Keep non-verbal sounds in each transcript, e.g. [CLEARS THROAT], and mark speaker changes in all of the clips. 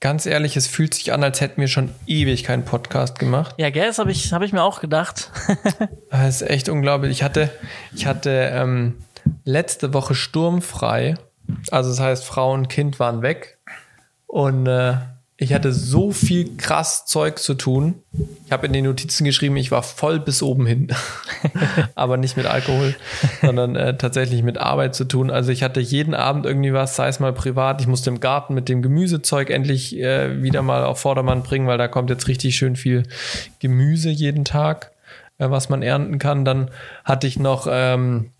Speaker 1: ganz ehrlich, es fühlt sich an, als hätten wir schon ewig keinen Podcast gemacht.
Speaker 2: Ja, gell, das habe ich, hab ich mir auch gedacht. [LAUGHS]
Speaker 1: das ist echt unglaublich. Ich hatte, ich hatte ähm, letzte Woche sturmfrei. Also das heißt, Frau und Kind waren weg. Und äh, ich hatte so viel krass Zeug zu tun. Ich habe in den Notizen geschrieben, ich war voll bis oben hin. [LAUGHS] Aber nicht mit Alkohol, [LAUGHS] sondern äh, tatsächlich mit Arbeit zu tun. Also ich hatte jeden Abend irgendwie was, sei es mal privat. Ich musste im Garten mit dem Gemüsezeug endlich äh, wieder mal auf Vordermann bringen, weil da kommt jetzt richtig schön viel Gemüse jeden Tag, äh, was man ernten kann. Dann hatte ich noch ähm,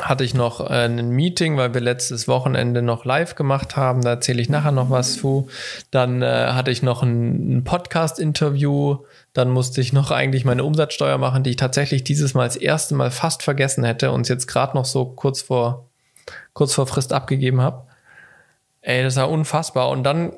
Speaker 1: hatte ich noch äh, ein Meeting, weil wir letztes Wochenende noch live gemacht haben. Da erzähle ich nachher noch was zu. Dann äh, hatte ich noch ein, ein Podcast-Interview. Dann musste ich noch eigentlich meine Umsatzsteuer machen, die ich tatsächlich dieses Mal das erste Mal fast vergessen hätte und jetzt gerade noch so kurz vor, kurz vor Frist abgegeben habe. Ey, das war unfassbar. Und dann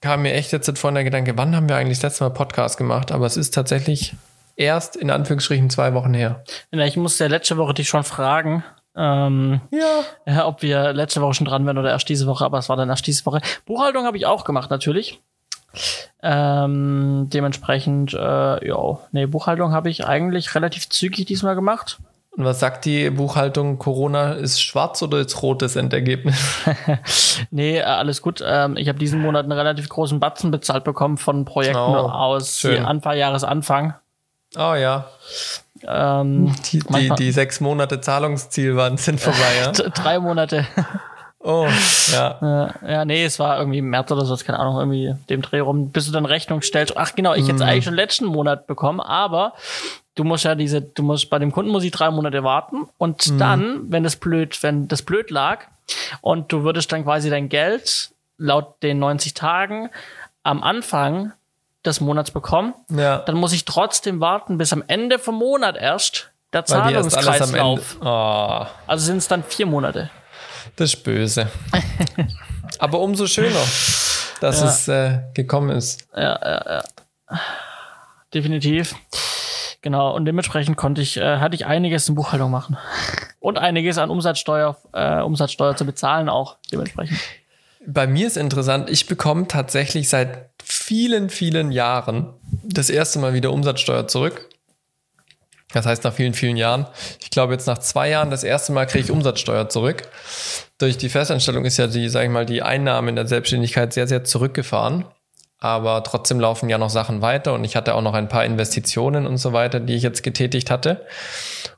Speaker 1: kam mir echt jetzt vorhin der Gedanke, wann haben wir eigentlich das letzte Mal Podcast gemacht? Aber es ist tatsächlich erst in Anführungsstrichen zwei Wochen her.
Speaker 2: Ich musste ja letzte Woche dich schon fragen, ähm, ja. Ob wir letzte Woche schon dran wären oder erst diese Woche, aber es war dann erst diese Woche. Buchhaltung habe ich auch gemacht, natürlich. Ähm, dementsprechend, äh, ja, nee, Buchhaltung habe ich eigentlich relativ zügig diesmal gemacht.
Speaker 1: Und was sagt die Buchhaltung? Corona ist schwarz oder ist rot das Endergebnis? [LAUGHS]
Speaker 2: nee, äh, alles gut. Ähm, ich habe diesen Monat einen relativ großen Batzen bezahlt bekommen von Projekten oh, aus Anfang Jahresanfang.
Speaker 1: Oh ja. Ähm, die, die, die, sechs Monate Zahlungsziel waren, sind vorbei, ja? [LAUGHS]
Speaker 2: Drei Monate.
Speaker 1: Oh, ja.
Speaker 2: Ja, nee, es war irgendwie März oder so, keine Ahnung, irgendwie dem Dreh rum, bis du dann Rechnung stellst. Ach genau, ich hätte es mhm. eigentlich schon letzten Monat bekommen, aber du musst ja diese, du musst bei dem Kunden muss ich drei Monate warten und mhm. dann, wenn das blöd, wenn das blöd lag und du würdest dann quasi dein Geld laut den 90 Tagen am Anfang des Monats bekommen, ja. dann muss ich trotzdem warten bis am Ende vom Monat erst der Zahlungskreislauf. Oh. Also sind es dann vier Monate.
Speaker 1: Das ist böse. Aber umso schöner, dass ja. es äh, gekommen ist.
Speaker 2: Ja, ja, ja. Definitiv. Genau, und dementsprechend konnte ich, äh, hatte ich einiges in Buchhaltung machen. Und einiges an Umsatzsteuer, äh, Umsatzsteuer zu bezahlen auch dementsprechend.
Speaker 1: Bei mir ist interessant, ich bekomme tatsächlich seit vielen, vielen Jahren das erste Mal wieder Umsatzsteuer zurück. Das heißt, nach vielen, vielen Jahren. Ich glaube, jetzt nach zwei Jahren das erste Mal kriege ich Umsatzsteuer zurück. Durch die Festanstellung ist ja die, sage ich mal, die Einnahme in der Selbstständigkeit sehr, sehr zurückgefahren. Aber trotzdem laufen ja noch Sachen weiter und ich hatte auch noch ein paar Investitionen und so weiter, die ich jetzt getätigt hatte.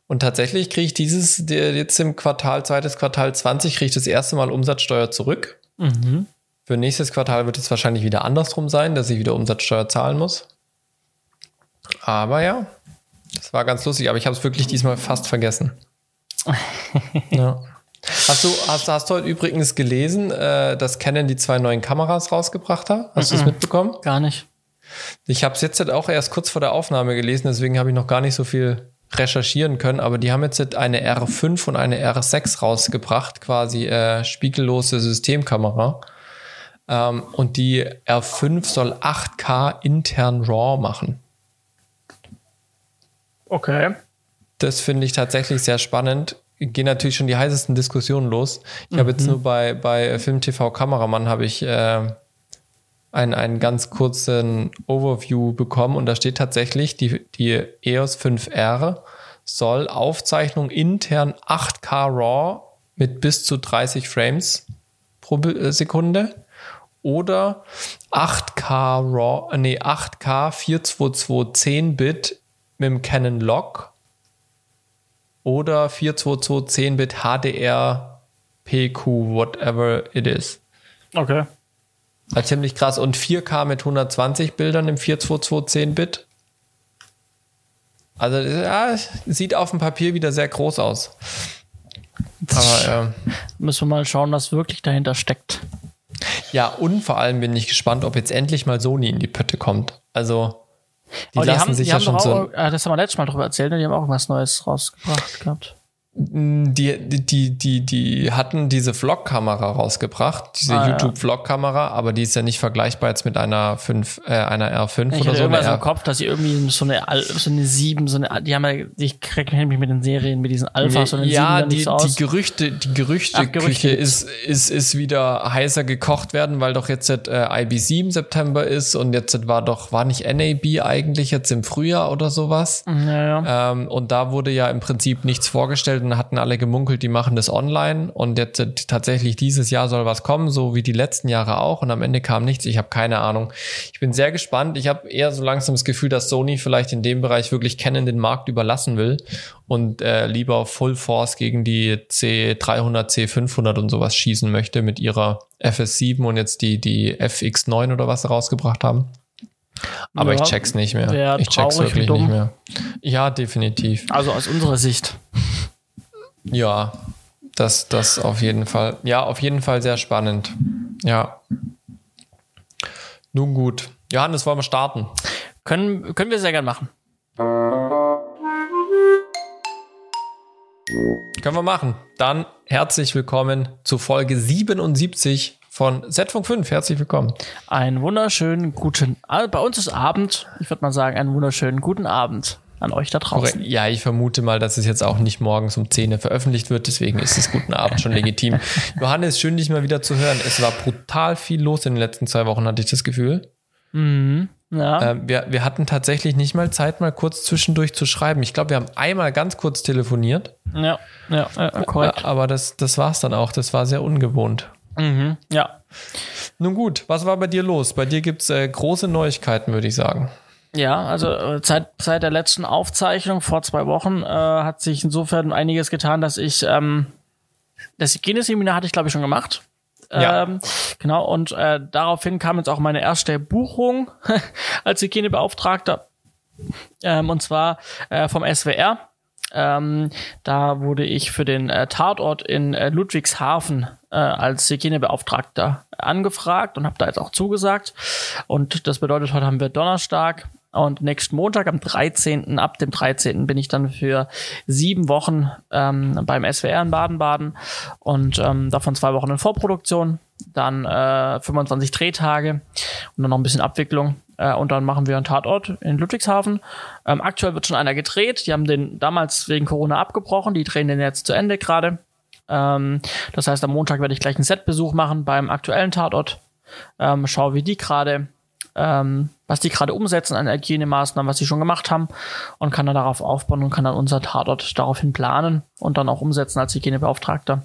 Speaker 1: Und tatsächlich kriege ich dieses, jetzt im Quartal, zweites Quartal 20, kriege ich das erste Mal Umsatzsteuer zurück. Mhm. Für nächstes Quartal wird es wahrscheinlich wieder andersrum sein, dass ich wieder Umsatzsteuer zahlen muss. Aber ja, das war ganz lustig, aber ich habe es wirklich diesmal fast vergessen. [LAUGHS] ja. Hast du, hast, hast du heute übrigens gelesen, äh, dass Canon die zwei neuen Kameras rausgebracht hat? Hast du es mitbekommen?
Speaker 2: Gar nicht.
Speaker 1: Ich habe es jetzt halt auch erst kurz vor der Aufnahme gelesen, deswegen habe ich noch gar nicht so viel recherchieren können, aber die haben jetzt halt eine R5 und eine R6 rausgebracht, quasi äh, spiegellose Systemkamera. Ähm, und die R5 soll 8K intern RAW machen.
Speaker 2: Okay.
Speaker 1: Das finde ich tatsächlich sehr spannend. Gehen natürlich schon die heißesten Diskussionen los. Ich mhm. habe jetzt nur bei, bei Film TV Kameramann habe ich äh, einen, einen ganz kurzen Overview bekommen und da steht tatsächlich, die, die EOS 5R soll Aufzeichnung intern 8K RAW mit bis zu 30 Frames pro äh, Sekunde oder 8K RAW, nee, 8K 422 10-Bit mit dem Canon Log oder 422 10-Bit HDR PQ, whatever it is.
Speaker 2: Okay.
Speaker 1: War ziemlich krass. Und 4K mit 120 Bildern im 422 10-Bit. Also, ja, sieht auf dem Papier wieder sehr groß aus.
Speaker 2: Aber, [LAUGHS] äh, Müssen wir mal schauen, was wirklich dahinter steckt.
Speaker 1: Ja, und vor allem bin ich gespannt, ob jetzt endlich mal Sony in die Pötte kommt. Also,
Speaker 2: die, oh, die lassen haben, sich die ja schon auch, so. Äh, das haben wir letztes Mal drüber erzählt, ne? die haben auch was Neues rausgebracht gehabt.
Speaker 1: Die, die, die, die hatten diese Vlog-Kamera rausgebracht, diese
Speaker 2: Ah.
Speaker 1: YouTube-Vlog-Kamera, aber die ist ja nicht vergleichbar jetzt mit einer 5, äh, einer R5
Speaker 2: Ich
Speaker 1: oder so.
Speaker 2: irgendwas im Kopf, dass sie irgendwie so eine, so eine 7, so eine, die haben ja, ich kenne mich mit den Serien, mit diesen Alpha, so eine 7
Speaker 1: ja,
Speaker 2: dann nicht
Speaker 1: die,
Speaker 2: so
Speaker 1: die Gerüchte, die Gerüchteküche
Speaker 2: Gerüchte
Speaker 1: ist, ist, ist wieder heißer gekocht werden, weil doch jetzt äh, IBC im September ist und jetzt war doch, war nicht NAB eigentlich jetzt im Frühjahr oder sowas?
Speaker 2: ja, ja.
Speaker 1: Ähm, und da wurde ja im Prinzip nichts vorgestellt und hatten alle gemunkelt, die machen das online und jetzt äh, tatsächlich dieses Jahr soll was kommen, so wie die letzten Jahre auch und am Ende kam nichts. Ich habe keine Ahnung. Ich bin sehr gespannt. Ich habe eher so langsam das Gefühl, dass Sony vielleicht in dem Bereich wirklich Canon den Markt überlassen will und äh, lieber Full Force gegen die C300, C500 und sowas schießen möchte mit ihrer FS7 und jetzt die, die FX9 oder was sie rausgebracht haben. Aber
Speaker 2: Ja,
Speaker 1: ich check's nicht mehr. Ich check's wirklich nicht mehr. Ja, definitiv.
Speaker 2: Also aus unserer Sicht.
Speaker 1: Ja, das, das auf jeden Fall. Ja, auf jeden Fall sehr spannend. Ja. Nun gut. Johannes, wollen wir starten?
Speaker 2: Können, können wir sehr gern machen.
Speaker 1: Können wir machen. Dann herzlich willkommen zu Folge 77 von Z-Funk 5. Herzlich willkommen.
Speaker 2: Einen wunderschönen guten, ah, bei uns ist Abend. Ich würde mal sagen, einen wunderschönen guten Abend an euch da draußen.
Speaker 1: Ja, ich vermute mal, dass es jetzt auch nicht morgens um 10 Uhr veröffentlicht wird. Deswegen ist es guten Abend schon legitim. [LAUGHS] Johannes, schön dich mal wieder zu hören. Es war brutal viel los in den letzten zwei Wochen, hatte ich das Gefühl.
Speaker 2: Ja,
Speaker 1: Ähm, wir, wir hatten tatsächlich nicht mal Zeit, mal kurz zwischendurch zu schreiben. Ich glaube, wir haben einmal ganz kurz telefoniert,
Speaker 2: ja, ja, ja, korrekt.
Speaker 1: aber das, das war es dann auch. Das war sehr ungewohnt.
Speaker 2: Mhm, ja.
Speaker 1: Nun gut, was war bei dir los? Bei dir gibt's äh, große Neuigkeiten, würde ich sagen.
Speaker 2: Ja, also äh, seit, seit der letzten Aufzeichnung vor zwei Wochen äh, hat sich insofern einiges getan, dass ich ähm, das Hygieneseminar hatte ich glaube ich schon gemacht.
Speaker 1: Ja.
Speaker 2: Ähm, genau, und äh, daraufhin kam jetzt auch meine erste Buchung [LAUGHS] als Hygienebeauftragter. Ähm, und zwar äh, vom SWR. Ähm, da wurde ich für den äh, Tatort in äh, Ludwigshafen äh, als Hygienebeauftragter angefragt und habe da jetzt auch zugesagt. Und das bedeutet, heute haben wir Donnerstag und nächsten Montag am 13. ab dem 13. bin ich dann für sieben Wochen ähm, beim SWR in Baden-Baden und ähm, davon zwei Wochen in Vorproduktion, dann äh, 25 Drehtage und dann noch ein bisschen Abwicklung. Äh, und dann machen wir einen Tatort in Ludwigshafen. Ähm, aktuell wird schon einer gedreht. Die haben den damals wegen Corona abgebrochen. Die drehen den jetzt zu Ende gerade. Ähm, das heißt, am Montag werde ich gleich einen Setbesuch machen beim aktuellen Tatort. Ähm, schau, wie die gerade, ähm, was die gerade umsetzen an Hygienemaßnahmen, was sie schon gemacht haben und kann dann darauf aufbauen und kann dann unser Tatort daraufhin planen und dann auch umsetzen als Hygienebeauftragter.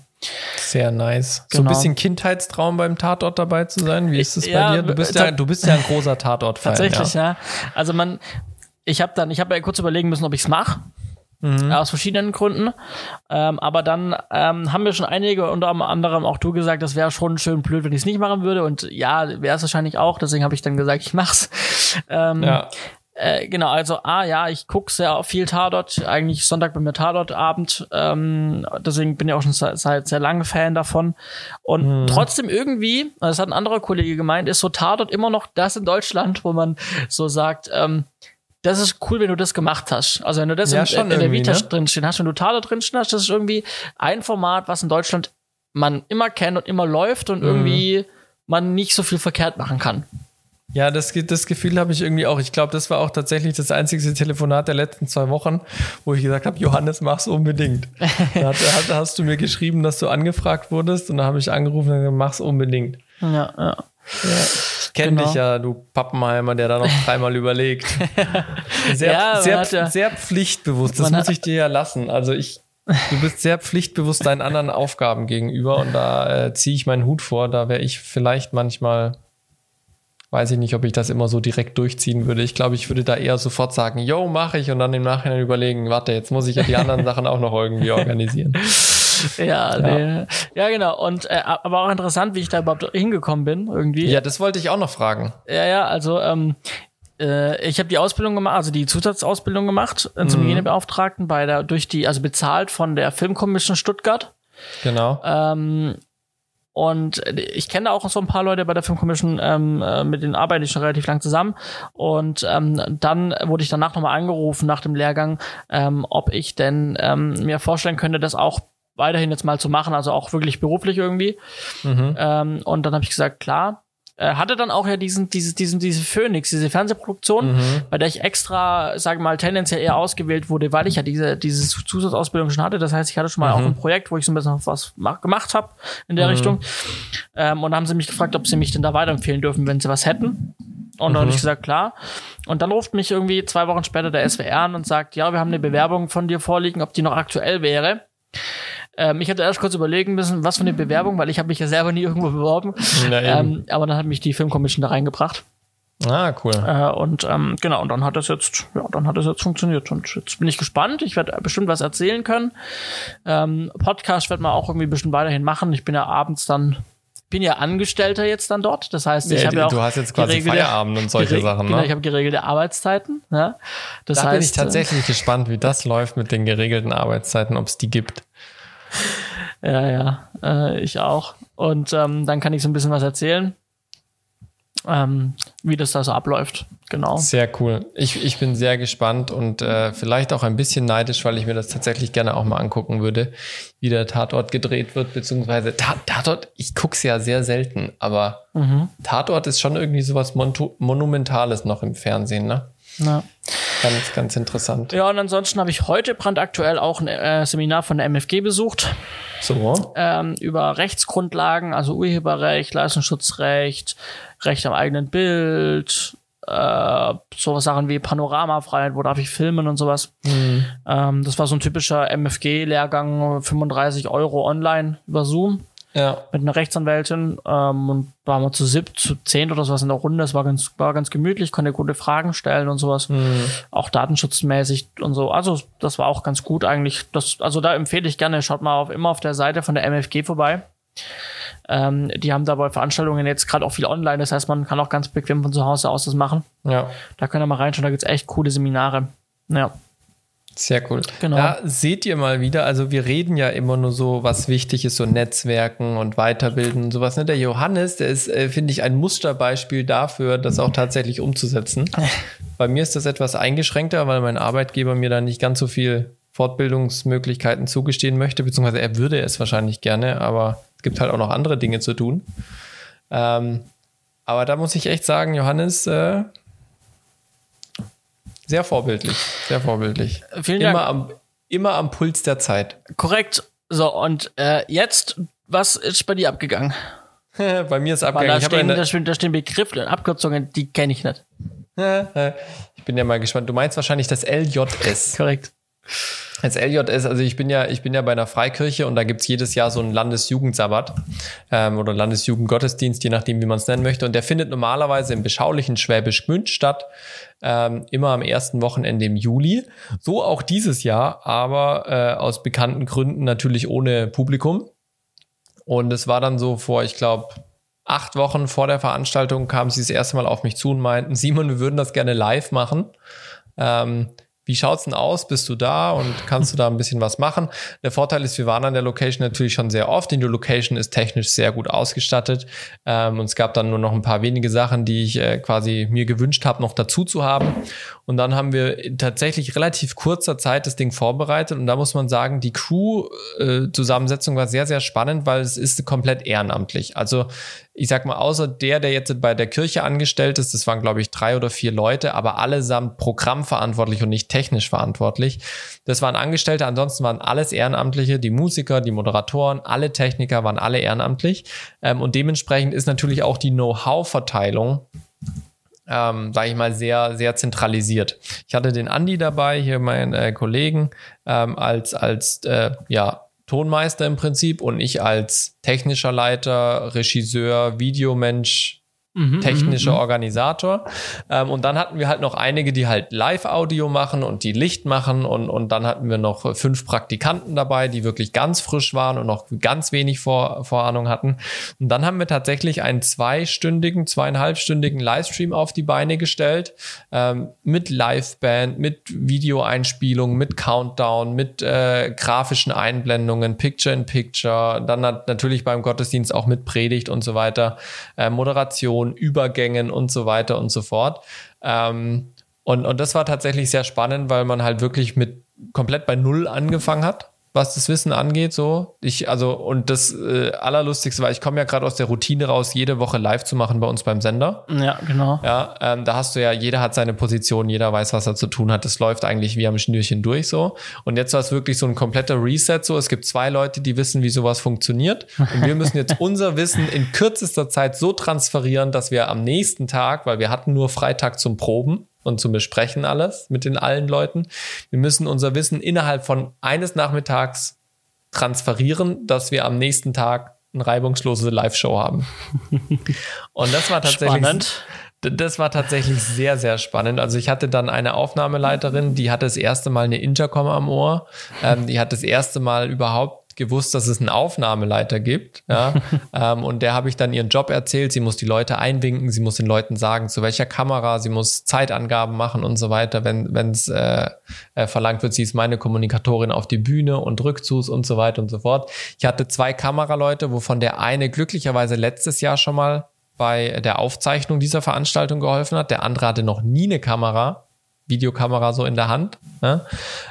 Speaker 1: Sehr nice. So ein
Speaker 2: Genau.
Speaker 1: bisschen Kindheitstraum beim Tatort dabei zu sein. Wie ist es
Speaker 2: Ja,
Speaker 1: bei dir? Du bist ja, du bist ja ein großer Tatort-Fan.
Speaker 2: Tatsächlich,
Speaker 1: ja.
Speaker 2: ja. Also man, ich habe dann, ich habe ja kurz überlegen müssen, ob ich es mache.
Speaker 1: Mhm.
Speaker 2: Aus verschiedenen Gründen. Ähm, aber dann ähm, haben mir schon einige, unter anderem auch du gesagt, das wäre schon schön blöd, wenn ich es nicht machen würde. Und ja, wäre es wahrscheinlich auch. Deswegen habe ich dann gesagt, ich mach's. [LAUGHS] Ähm,
Speaker 1: Ja.
Speaker 2: äh, genau, also ah ja, ich gucke sehr viel Tatort, eigentlich Sonntag bei mir Tatortabend, ähm, deswegen bin ich auch schon seit, seit sehr lange Fan davon. Und trotzdem irgendwie, das hat ein anderer Kollege gemeint, ist so Tatort immer noch das in Deutschland, wo man so sagt, ähm, das ist cool, wenn du das gemacht hast. Also wenn du das
Speaker 1: Ja,
Speaker 2: in,
Speaker 1: schon
Speaker 2: in der Vita
Speaker 1: ne?
Speaker 2: drinstehen hast, wenn du Tatort drinstehen hast, das ist irgendwie ein Format, was in Deutschland man immer kennt und immer läuft
Speaker 1: Mhm.
Speaker 2: und irgendwie man nicht so viel verkehrt machen kann.
Speaker 1: Ja, das, das Gefühl habe ich irgendwie auch. Ich glaube, das war auch tatsächlich das einzige Telefonat der letzten zwei Wochen, wo ich gesagt habe, Johannes, mach's unbedingt. [LAUGHS] da hat, hat, hast du mir geschrieben, dass du angefragt wurdest und da habe ich angerufen und gesagt, mach's unbedingt.
Speaker 2: Ja, ja.
Speaker 1: Ich kenne
Speaker 2: Genau.
Speaker 1: dich ja, du Pappenheimer, der da noch [LAUGHS] dreimal überlegt. [LAUGHS] Sehr,
Speaker 2: Ja,
Speaker 1: sehr,
Speaker 2: ja-
Speaker 1: sehr pflichtbewusst. Das muss ich dir ja lassen. Also ich, du bist sehr pflichtbewusst deinen anderen Aufgaben gegenüber und da äh, ziehe ich meinen Hut vor. Da wäre ich vielleicht manchmal, weiß ich nicht, ob ich das immer so direkt durchziehen würde. Ich glaube, ich würde da eher sofort sagen, yo, mache ich und dann im Nachhinein überlegen, warte, jetzt muss ich ja die anderen [LAUGHS] Sachen auch noch irgendwie organisieren.
Speaker 2: Ja, nee. ja, genau. Und äh, aber auch interessant, wie ich da überhaupt hingekommen bin, irgendwie.
Speaker 1: Ja, das wollte ich auch noch fragen.
Speaker 2: ja, ja also ähm, äh, ich habe die Ausbildung gemacht, also die Zusatzausbildung gemacht äh, zum Hygienebeauftragten bei der durch die, also bezahlt von der Filmkommission Stuttgart.
Speaker 1: Genau.
Speaker 2: Ähm, und ich kenne auch so ein paar Leute bei der Filmkommission, ähm, äh, mit denen arbeite ich schon relativ lang zusammen. Und ähm, dann wurde ich danach nochmal angerufen nach dem Lehrgang, ähm, ob ich denn ähm, mir vorstellen könnte, das auch weiterhin jetzt mal zu machen, also auch wirklich beruflich irgendwie. Mhm. Ähm, und dann habe ich gesagt, klar, äh, hatte dann auch ja diesen, diese, diesen, diese Phoenix, diese Fernsehproduktion, mhm. bei der ich extra, sage mal, tendenziell eher ausgewählt wurde, weil ich ja diese, diese Zusatzausbildung schon hatte. Das heißt, ich hatte schon mal mhm. auch ein Projekt, wo ich so ein bisschen was gemacht habe in der mhm. Richtung. Ähm, und dann haben sie mich gefragt, ob sie mich denn da weiterempfehlen dürfen, wenn sie was hätten. Und dann habe ich mhm. gesagt, klar. Und dann ruft mich irgendwie zwei Wochen später der SWR an und sagt, ja, wir haben eine Bewerbung von dir vorliegen, ob die noch aktuell wäre. Ähm, ich hatte erst kurz überlegen müssen, was für eine Bewerbung, weil ich habe mich ja selber nie irgendwo beworben. Ähm, aber dann hat mich die Filmkommission da reingebracht.
Speaker 1: Ah, cool.
Speaker 2: Äh, und ähm, genau, und dann hat das jetzt, ja, dann hat das jetzt funktioniert. Und jetzt bin ich gespannt. Ich werde bestimmt was erzählen können. Ähm, Podcast wird man auch irgendwie bestimmt weiterhin machen. Ich bin ja abends dann, bin ja Angestellter jetzt dann dort. Das heißt, ich
Speaker 1: ja,
Speaker 2: habe ja auch.
Speaker 1: Du hast jetzt quasi Feierabend und solche Sachen,
Speaker 2: ne?
Speaker 1: Genau,
Speaker 2: ich habe geregelte Arbeitszeiten. Ja.
Speaker 1: Das da heißt, bin ich tatsächlich äh, gespannt, wie das läuft mit den geregelten Arbeitszeiten, ob es die gibt. [LAUGHS]
Speaker 2: Ja, ja, äh, ich auch. Und ähm, dann kann ich so ein bisschen was erzählen, ähm, wie das da so abläuft. Genau.
Speaker 1: Sehr cool. Ich, ich bin sehr gespannt und äh, vielleicht auch ein bisschen neidisch, weil ich mir das tatsächlich gerne auch mal angucken würde, wie der Tatort gedreht wird, beziehungsweise Ta Tatort, ich gucke es ja sehr selten, aber mhm. Tatort ist schon irgendwie sowas Monumentales noch im Fernsehen, ne?
Speaker 2: Ja.
Speaker 1: Ganz, ganz interessant.
Speaker 2: Ja, und ansonsten habe ich heute brandaktuell auch ein äh, Seminar von der MFG besucht.
Speaker 1: So.
Speaker 2: Ähm, über Rechtsgrundlagen, also Urheberrecht, Leistungsschutzrecht, Recht am eigenen Bild, äh, so Sachen wie Panoramafreiheit, wo darf ich filmen und sowas. Mhm. Ähm, das war so ein typischer MFG-Lehrgang, 35 Euro online über Zoom
Speaker 1: ja.
Speaker 2: mit einer Rechtsanwältin ähm, und da waren wir zu sieb, zu zehn oder sowas in der Runde. Es war ganz, war ganz gemütlich, konnte gute Fragen stellen und sowas. Mhm. Auch datenschutzmäßig und so. Also das war auch ganz gut eigentlich. Das, also da empfehle ich gerne, schaut mal auf, immer auf der Seite von der MFG vorbei. Ähm, die haben dabei Veranstaltungen jetzt gerade auch viel online, das heißt, man kann auch ganz bequem von zu Hause aus das machen.
Speaker 1: Ja.
Speaker 2: Da könnt ihr mal reinschauen, da gibt's echt coole Seminare. Ja.
Speaker 1: Sehr cool.
Speaker 2: Genau.
Speaker 1: Da seht ihr mal wieder, also wir reden ja immer nur so, was wichtig ist, so Netzwerken und Weiterbilden und sowas. Ne? Der Johannes, der ist, äh, finde ich, ein Musterbeispiel dafür, das auch tatsächlich umzusetzen. [LAUGHS] Bei mir ist das etwas eingeschränkter, weil mein Arbeitgeber mir da nicht ganz so viel Fortbildungsmöglichkeiten zugestehen möchte, beziehungsweise er würde es wahrscheinlich gerne, aber es gibt halt auch noch andere Dinge zu tun. Ähm, aber da muss ich echt sagen, Johannes, äh, sehr vorbildlich, sehr vorbildlich.
Speaker 2: Vielen
Speaker 1: immer
Speaker 2: Dank.
Speaker 1: Am, immer am Puls der Zeit.
Speaker 2: Korrekt. So, und äh, jetzt, was ist bei dir abgegangen? [LAUGHS]
Speaker 1: bei mir ist abgegangen.
Speaker 2: Da stehen, da, stehen, da stehen Begriffe und Abkürzungen, die kenne ich nicht. [LAUGHS]
Speaker 1: ich bin ja mal gespannt. Du meinst wahrscheinlich das LJS.
Speaker 2: Korrekt.
Speaker 1: Als LJS, also ich bin ja, ich bin ja bei einer Freikirche und da gibt's jedes Jahr so einen Landesjugendsabbat ähm, oder Landesjugendgottesdienst, je nachdem, wie man es nennen möchte. Und der findet normalerweise im beschaulichen Schwäbisch Gmünd statt, ähm, immer am ersten Wochenende im Juli. So auch dieses Jahr, aber äh, aus bekannten Gründen natürlich ohne Publikum. Und es war dann so vor, ich glaube, acht Wochen vor der Veranstaltung kamen sie das erste Mal auf mich zu und meinten, Simon, wir würden das gerne live machen. Ähm, wie schaut's denn aus? Bist du da und kannst du da ein bisschen was machen? Der Vorteil ist, wir waren an der Location natürlich schon sehr oft. Die Location ist technisch sehr gut ausgestattet. Ähm, und es gab dann nur noch ein paar wenige Sachen, die ich äh, quasi mir gewünscht habe, noch dazu zu haben. Und dann haben wir tatsächlich relativ kurzer Zeit das Ding vorbereitet. Und da muss man sagen, die Crew-Zusammensetzung äh, war sehr, sehr spannend, weil es ist komplett ehrenamtlich. Also ich sag mal, außer der, der jetzt bei der Kirche angestellt ist, das waren, glaube ich, drei oder vier Leute, aber allesamt programmverantwortlich und nicht technisch verantwortlich. Das waren Angestellte, ansonsten waren alles Ehrenamtliche, die Musiker, die Moderatoren, alle Techniker waren alle ehrenamtlich. Ähm, und dementsprechend ist natürlich auch die Know-how-Verteilung ähm, sage ich mal, sehr, sehr zentralisiert. Ich hatte den Andi dabei, hier meinen äh, Kollegen, ähm, als, als äh, ja, Tonmeister im Prinzip und ich als technischer Leiter, Regisseur, Videomensch, Mhm, technischer Organisator. Ähm, und dann hatten wir halt noch einige, die halt Live-Audio machen und die Licht machen. Und, und dann hatten wir noch fünf Praktikanten dabei, die wirklich ganz frisch waren und noch ganz wenig Vor Vorahnung hatten. Und dann haben wir tatsächlich einen zweistündigen, zweieinhalbstündigen Livestream auf die Beine gestellt. Ähm, mit Live-Band, mit Videoeinspielungen, mit Countdown, mit äh, grafischen Einblendungen, Picture-in-Picture, dann natürlich beim Gottesdienst auch mit Predigt und so weiter, äh, Moderation Animationen, Übergängen und so weiter und so fort. Ähm, und, und das war tatsächlich sehr spannend, weil man halt wirklich mit komplett bei Null angefangen hat was das Wissen angeht, so. Ich, also, und das äh, Allerlustigste war, ich komme ja gerade aus der Routine raus, jede Woche live zu machen bei uns beim Sender.
Speaker 2: Ja, genau.
Speaker 1: Ja, ähm, da hast du ja, jeder hat seine Position, jeder weiß, was er zu tun hat. Das läuft eigentlich wie am Schnürchen durch so. Und jetzt war es wirklich so ein kompletter Reset so. Es gibt zwei Leute, die wissen, wie sowas funktioniert. Und wir müssen jetzt [LAUGHS] unser Wissen in kürzester Zeit so transferieren, dass wir am nächsten Tag, weil wir hatten nur Freitag zum Proben, und zum Besprechen alles mit den allen Leuten. Wir müssen unser Wissen innerhalb von eines Nachmittags transferieren, dass wir am nächsten Tag eine reibungslose Live-Show haben. [LAUGHS] und das war tatsächlich. Spannend. Das war tatsächlich sehr, sehr spannend. Also ich hatte dann eine Aufnahmeleiterin, die hatte das erste Mal eine Intercom am Ohr. Ähm, die hat das erste Mal überhaupt gewusst, dass es einen Aufnahmeleiter gibt. Ja? [LAUGHS] ähm, und der habe ich dann ihren Job erzählt. Sie muss die Leute einwinken, sie muss den Leuten sagen, zu welcher Kamera, sie muss Zeitangaben machen und so weiter, wenn es äh, äh, verlangt wird. Sie ist meine Kommunikatorin auf die Bühne und Rückzugs und so weiter und so fort. Ich hatte zwei Kameraleute, wovon der eine glücklicherweise letztes Jahr schon mal bei der Aufzeichnung dieser Veranstaltung geholfen hat. Der andere hatte noch nie eine Kamera, Videokamera so in der Hand. Ne?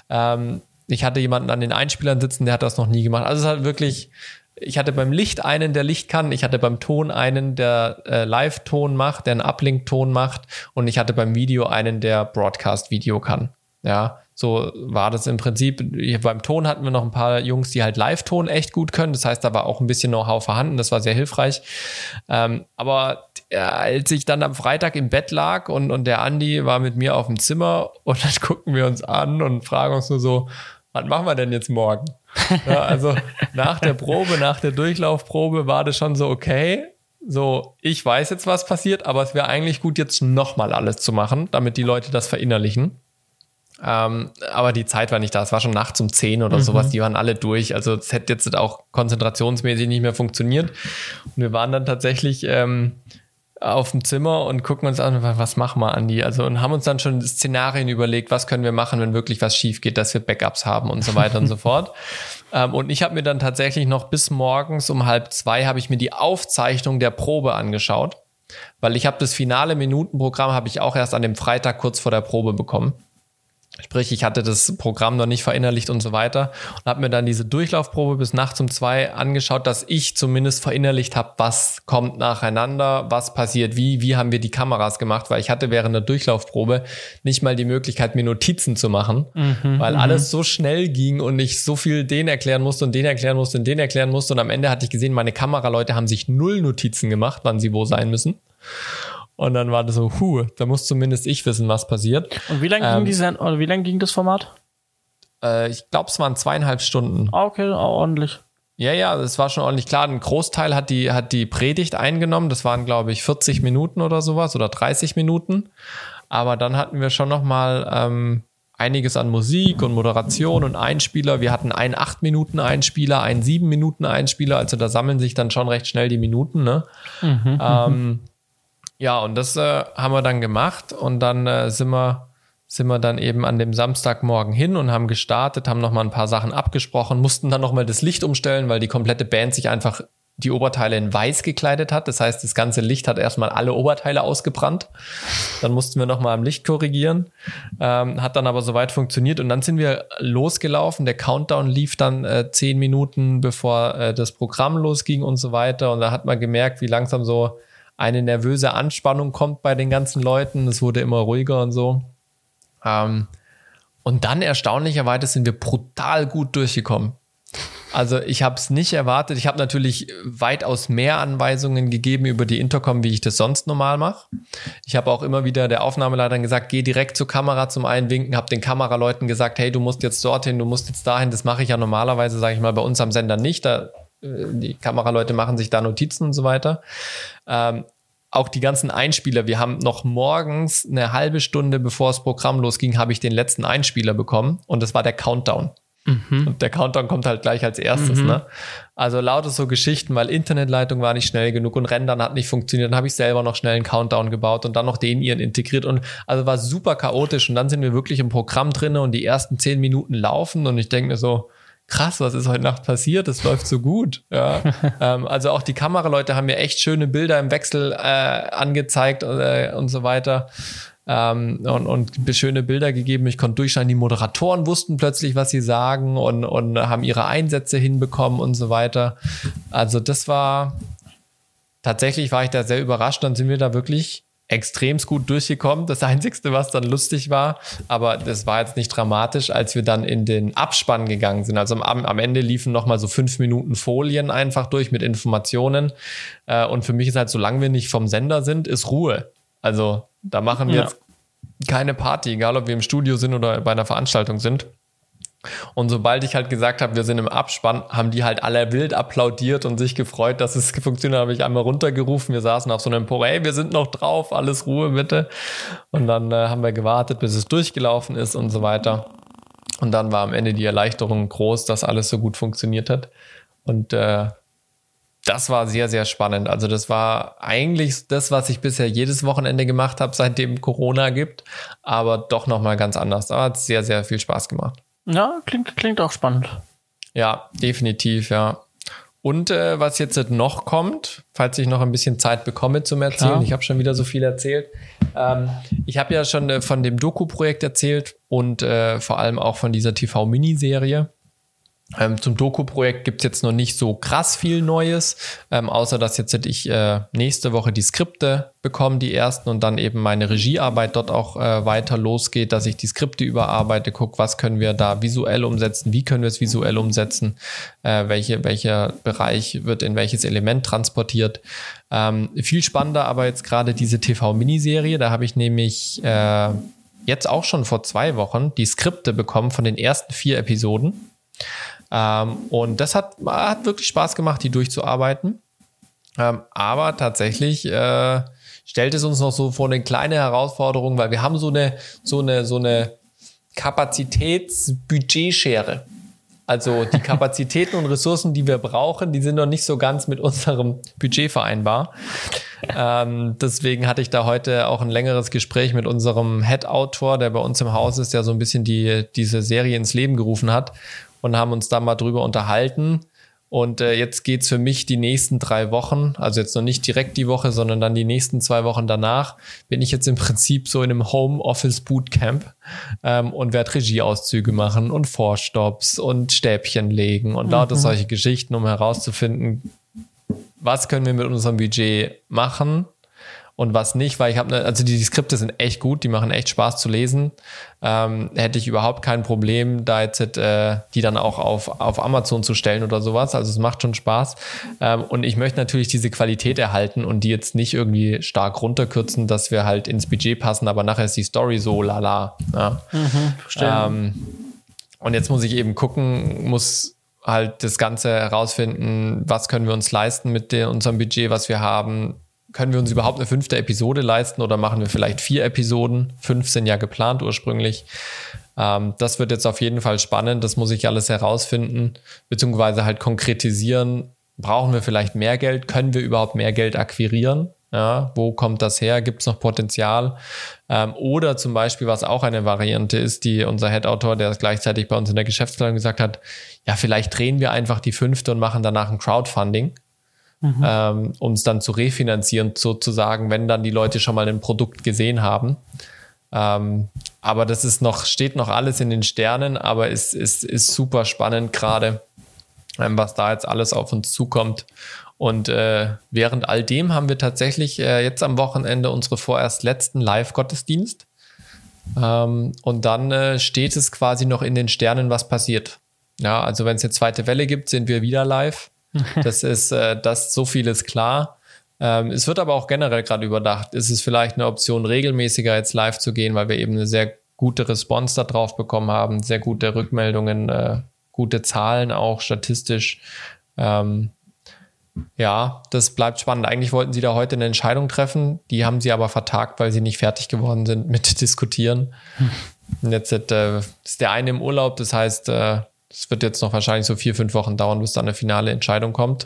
Speaker 1: Ähm, ich hatte jemanden an den Einspielern sitzen, der hat das noch nie gemacht. Also es ist halt wirklich, ich hatte beim Licht einen, der Licht kann, ich hatte beim Ton einen, der äh, Live-Ton macht, der einen Uplink-Ton macht und ich hatte beim Video einen, der Broadcast-Video kann. Ja, so war das im Prinzip. Beim Ton hatten wir noch ein paar Jungs, die halt Live-Ton echt gut können. Das heißt, da war auch ein bisschen Know-how vorhanden. Das war sehr hilfreich. Ähm, aber als ich dann am Freitag im Bett lag und, und der Andi war mit mir auf dem Zimmer und [LAUGHS] dann gucken wir uns an und fragen uns nur so, was machen wir denn jetzt morgen? Ja, also nach der Probe, nach der Durchlaufprobe war das schon so, okay, so, ich weiß jetzt, was passiert, aber es wäre eigentlich gut, jetzt nochmal alles zu machen, damit die Leute das verinnerlichen. Ähm, aber die Zeit war nicht da. Es war schon nachts um 10 oder mhm. sowas. Die waren alle durch. Also es hätte jetzt auch konzentrationsmäßig nicht mehr funktioniert. Und wir waren dann tatsächlich ähm, auf dem Zimmer und gucken uns an, was machen wir, Andi? Also, und haben uns dann schon Szenarien überlegt, was können wir machen, wenn wirklich was schief geht, dass wir Backups haben und so weiter und so [LAUGHS] fort. Ähm, und ich habe mir dann tatsächlich noch bis morgens um halb zwei habe ich mir die Aufzeichnung der Probe angeschaut, weil ich habe das finale Minutenprogramm habe ich auch erst an dem Freitag kurz vor der Probe bekommen. Sprich, ich hatte das Programm noch nicht verinnerlicht und so weiter und habe mir dann diese Durchlaufprobe bis nachts um zwei angeschaut, dass ich zumindest verinnerlicht habe, was kommt nacheinander, was passiert wie, wie haben wir die Kameras gemacht, weil ich hatte während der Durchlaufprobe nicht mal die Möglichkeit, mir Notizen zu machen, mhm, weil mhm. alles so schnell ging und ich so viel den erklären musste und den erklären musste und den erklären musste und am Ende hatte ich gesehen, meine Kameraleute haben sich null Notizen gemacht, wann sie wo sein müssen. Und dann war das so, huh, da muss zumindest ich wissen, was passiert.
Speaker 2: Und wie lange ähm, ging, diese, oder wie lang ging das Format?
Speaker 1: Äh, ich glaube, es waren zweieinhalb Stunden.
Speaker 2: Ah, okay, ordentlich.
Speaker 1: Ja, ja, das war schon ordentlich klar. Ein Großteil hat die, hat die Predigt eingenommen. Das waren, glaube ich, 40 Minuten oder sowas oder 30 Minuten. Aber dann hatten wir schon noch mal ähm, einiges an Musik und Moderation und Einspieler. Wir hatten einen 8 Minuten Einspieler, einen 7 Minuten Einspieler. Also da sammeln sich dann schon recht schnell die Minuten. Ne? Mhm, ähm, [LAUGHS] ja, und das äh, haben wir dann gemacht und dann äh, sind wir sind wir dann eben an dem Samstagmorgen hin und haben gestartet, haben noch mal ein paar Sachen abgesprochen, mussten dann noch mal das Licht umstellen, weil die komplette Band sich einfach die Oberteile in weiß gekleidet hat. Das heißt, das ganze Licht hat erstmal alle Oberteile ausgebrannt. Dann mussten wir noch mal am Licht korrigieren. Ähm, hat dann aber soweit funktioniert und dann sind wir losgelaufen. Der Countdown lief dann äh, zehn Minuten, bevor äh, das Programm losging und so weiter. Und da hat man gemerkt, wie langsam so eine nervöse Anspannung kommt bei den ganzen Leuten. Es wurde immer ruhiger und so. Ähm, und dann erstaunlicherweise sind wir brutal gut durchgekommen. Also ich habe es nicht erwartet. Ich habe natürlich weitaus mehr Anweisungen gegeben über die Intercom, wie ich das sonst normal mache. Ich habe auch immer wieder der Aufnahmeleiterin gesagt, geh direkt zur Kamera zum Einwinken, habe den Kameraleuten gesagt, hey, du musst jetzt dorthin, du musst jetzt dahin. Das mache ich ja normalerweise, sage ich mal, bei uns am Sender nicht. Da die Kameraleute machen sich da Notizen und so weiter. Ähm, auch die ganzen Einspieler. Wir haben noch morgens eine halbe Stunde, bevor das Programm losging, habe ich den letzten Einspieler bekommen und das war der Countdown. Mhm. Und der Countdown kommt halt gleich als erstes, mhm. ne? Also lauter so Geschichten, weil Internetleitung war nicht schnell genug und Rendern hat nicht funktioniert. Dann habe ich selber noch schnell einen Countdown gebaut und dann noch den ihren integriert und also war super chaotisch und dann sind wir wirklich im Programm drin und die ersten zehn Minuten laufen und ich denke mir so, krass, was ist heute Nacht passiert? Es läuft so gut. Ja. [LAUGHS] ähm, also auch die Kameraleute haben mir echt schöne Bilder im Wechsel äh, angezeigt äh, und so weiter ähm, und, und schöne Bilder gegeben. Ich konnte durchschauen. Die Moderatoren wussten plötzlich, was sie sagen und, und haben ihre Einsätze hinbekommen und so weiter. Also das war tatsächlich war ich da sehr überrascht. Dann sind wir da wirklich extremst gut durchgekommen. Das Einzige, was dann lustig war, aber das war jetzt nicht dramatisch, als wir dann in den Abspann gegangen sind. Also am, am Ende liefen nochmal so fünf Minuten Folien einfach durch mit Informationen. Äh, und für mich ist halt, solange wir nicht vom Sender sind, ist Ruhe. Also da machen wir ja. jetzt keine Party, egal ob wir im Studio sind oder bei einer Veranstaltung sind. Und sobald ich halt gesagt habe, wir sind im Abspann, haben die halt alle wild applaudiert und sich gefreut, dass es [LAUGHS] funktioniert. habe ich einmal runtergerufen. Wir saßen auf so einem Po, hey, wir sind noch drauf, alles Ruhe bitte. Und dann äh, haben wir gewartet, bis es durchgelaufen ist und so weiter. Und dann war am Ende die Erleichterung groß, dass alles so gut funktioniert hat. Und äh, das war sehr, sehr spannend. Also das war eigentlich das, was ich bisher jedes Wochenende gemacht habe, seitdem Corona gibt, aber doch nochmal ganz anders. Aber hat sehr, sehr viel Spaß gemacht.
Speaker 2: Ja, klingt, klingt auch spannend.
Speaker 1: Ja, definitiv, ja. Und äh, was jetzt noch kommt, falls ich noch ein bisschen Zeit bekomme zum Erzählen, Klar. ich habe schon wieder so viel erzählt. Ähm, ich habe ja schon äh, von dem Doku-Projekt erzählt und äh, vor allem auch von dieser TV-Miniserie. Ähm, zum Doku-Projekt gibt's jetzt noch nicht so krass viel Neues, ähm, außer dass jetzt ich äh, nächste Woche die Skripte bekomme, die ersten, und dann eben meine Regiearbeit dort auch äh, weiter losgeht, dass ich die Skripte überarbeite, gucke, was können wir da visuell umsetzen, wie können wir es visuell umsetzen, äh, welche, welcher Bereich wird in welches Element transportiert. Ähm, viel spannender aber jetzt gerade diese TV-Miniserie, da habe ich nämlich äh, jetzt auch schon vor zwei Wochen die Skripte bekommen von den ersten vier Episoden. Ähm, und das hat, hat wirklich Spaß gemacht, die durchzuarbeiten. Ähm, aber tatsächlich äh, stellt es uns noch so vor eine kleine Herausforderung, weil wir haben so eine, so eine, so eine Kapazitätsbudgetschere. Also die Kapazitäten und Ressourcen, die wir brauchen, die sind noch nicht so ganz mit unserem Budget vereinbar. Ähm, deswegen hatte ich da heute auch ein längeres Gespräch mit unserem Head-Autor, der bei uns im Haus ist, der so ein bisschen die, diese Serie ins Leben gerufen hat und haben uns da mal drüber unterhalten. Und äh, jetzt geht's für mich die nächsten drei Wochen, also jetzt noch nicht direkt die Woche, sondern dann die nächsten zwei Wochen danach, bin ich jetzt im Prinzip so in einem Homeoffice Bootcamp ähm, und werde Regieauszüge machen und Vorstops und Stäbchen legen und mhm. lauter solche Geschichten, um herauszufinden, was können wir mit unserem Budget machen und was nicht, weil ich habe, ne, also die, die, Skripte sind echt gut, die machen echt Spaß zu lesen. Ähm, hätte ich überhaupt kein Problem, da jetzt äh, die dann auch auf, auf Amazon zu stellen oder sowas. Also es macht schon Spaß. Ähm, und ich möchte natürlich diese Qualität erhalten und die jetzt nicht irgendwie stark runterkürzen, dass wir halt ins Budget passen, aber nachher ist die Story so lala. Ja. Mhm, ähm, und jetzt muss ich eben gucken, muss halt das Ganze herausfinden, was können wir uns leisten mit unserem Budget, was wir haben, können wir uns überhaupt eine fünfte Episode leisten oder machen wir vielleicht vier Episoden? Fünf sind ja geplant ursprünglich. Ähm, das wird jetzt auf jeden Fall spannend. Das muss ich alles herausfinden, beziehungsweise halt konkretisieren. Brauchen wir vielleicht mehr Geld? Können wir überhaupt mehr Geld akquirieren? Ja, wo kommt das her? Gibt es noch Potenzial? Ähm, oder zum Beispiel, was auch eine Variante ist, die unser Head-Autor, der gleichzeitig bei uns in der Geschäftsleitung gesagt hat, ja, vielleicht drehen wir einfach die fünfte und machen danach ein Crowdfunding mhm. ähm, um es dann zu refinanzieren, sozusagen, wenn dann die Leute schon mal ein Produkt gesehen haben. Ähm, aber das ist noch, steht noch alles in den Sternen, aber es ist, ist super spannend gerade, ähm, was da jetzt alles auf uns zukommt. Und äh, während all dem haben wir tatsächlich äh, jetzt am Wochenende unsere vorerst letzten Live-Gottesdienst. Ähm, und dann äh, steht es quasi noch in den Sternen, was passiert. Ja, also wenn es eine zweite Welle gibt, sind wir wieder live. [LAUGHS] Das ist, äh, das so viel ist klar. Ähm, es wird aber auch generell gerade überdacht. Ist es vielleicht eine Option, regelmäßiger jetzt live zu gehen, weil wir eben eine sehr gute Response darauf bekommen haben, sehr gute Rückmeldungen, äh, gute Zahlen auch statistisch. Ähm, Ja, das bleibt spannend. Eigentlich wollten sie da heute eine Entscheidung treffen, die haben sie aber vertagt, weil sie nicht fertig geworden sind mit [LAUGHS] Diskutieren. Hm. Und jetzt äh, ist der eine im Urlaub, das heißt, äh, es wird jetzt noch wahrscheinlich so vier, fünf Wochen dauern, bis dann eine finale Entscheidung kommt.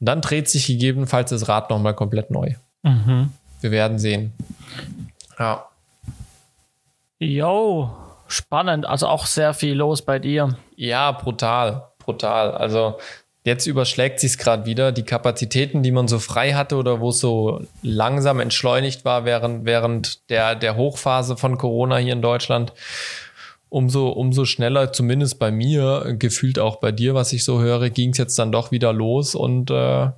Speaker 1: Und dann dreht sich gegebenenfalls das Rad nochmal komplett neu. Mhm. Wir werden sehen. Ja.
Speaker 2: Jo, spannend. Also auch sehr viel los bei dir.
Speaker 1: Ja, brutal. Brutal. Also jetzt überschlägt sich es gerade wieder. Die Kapazitäten, die man so frei hatte oder wo es so langsam entschleunigt war während, während der, der Hochphase von Corona hier in Deutschland, umso, umso schneller, zumindest bei mir, gefühlt auch bei dir, was ich so höre, ging es jetzt dann doch wieder los und äh,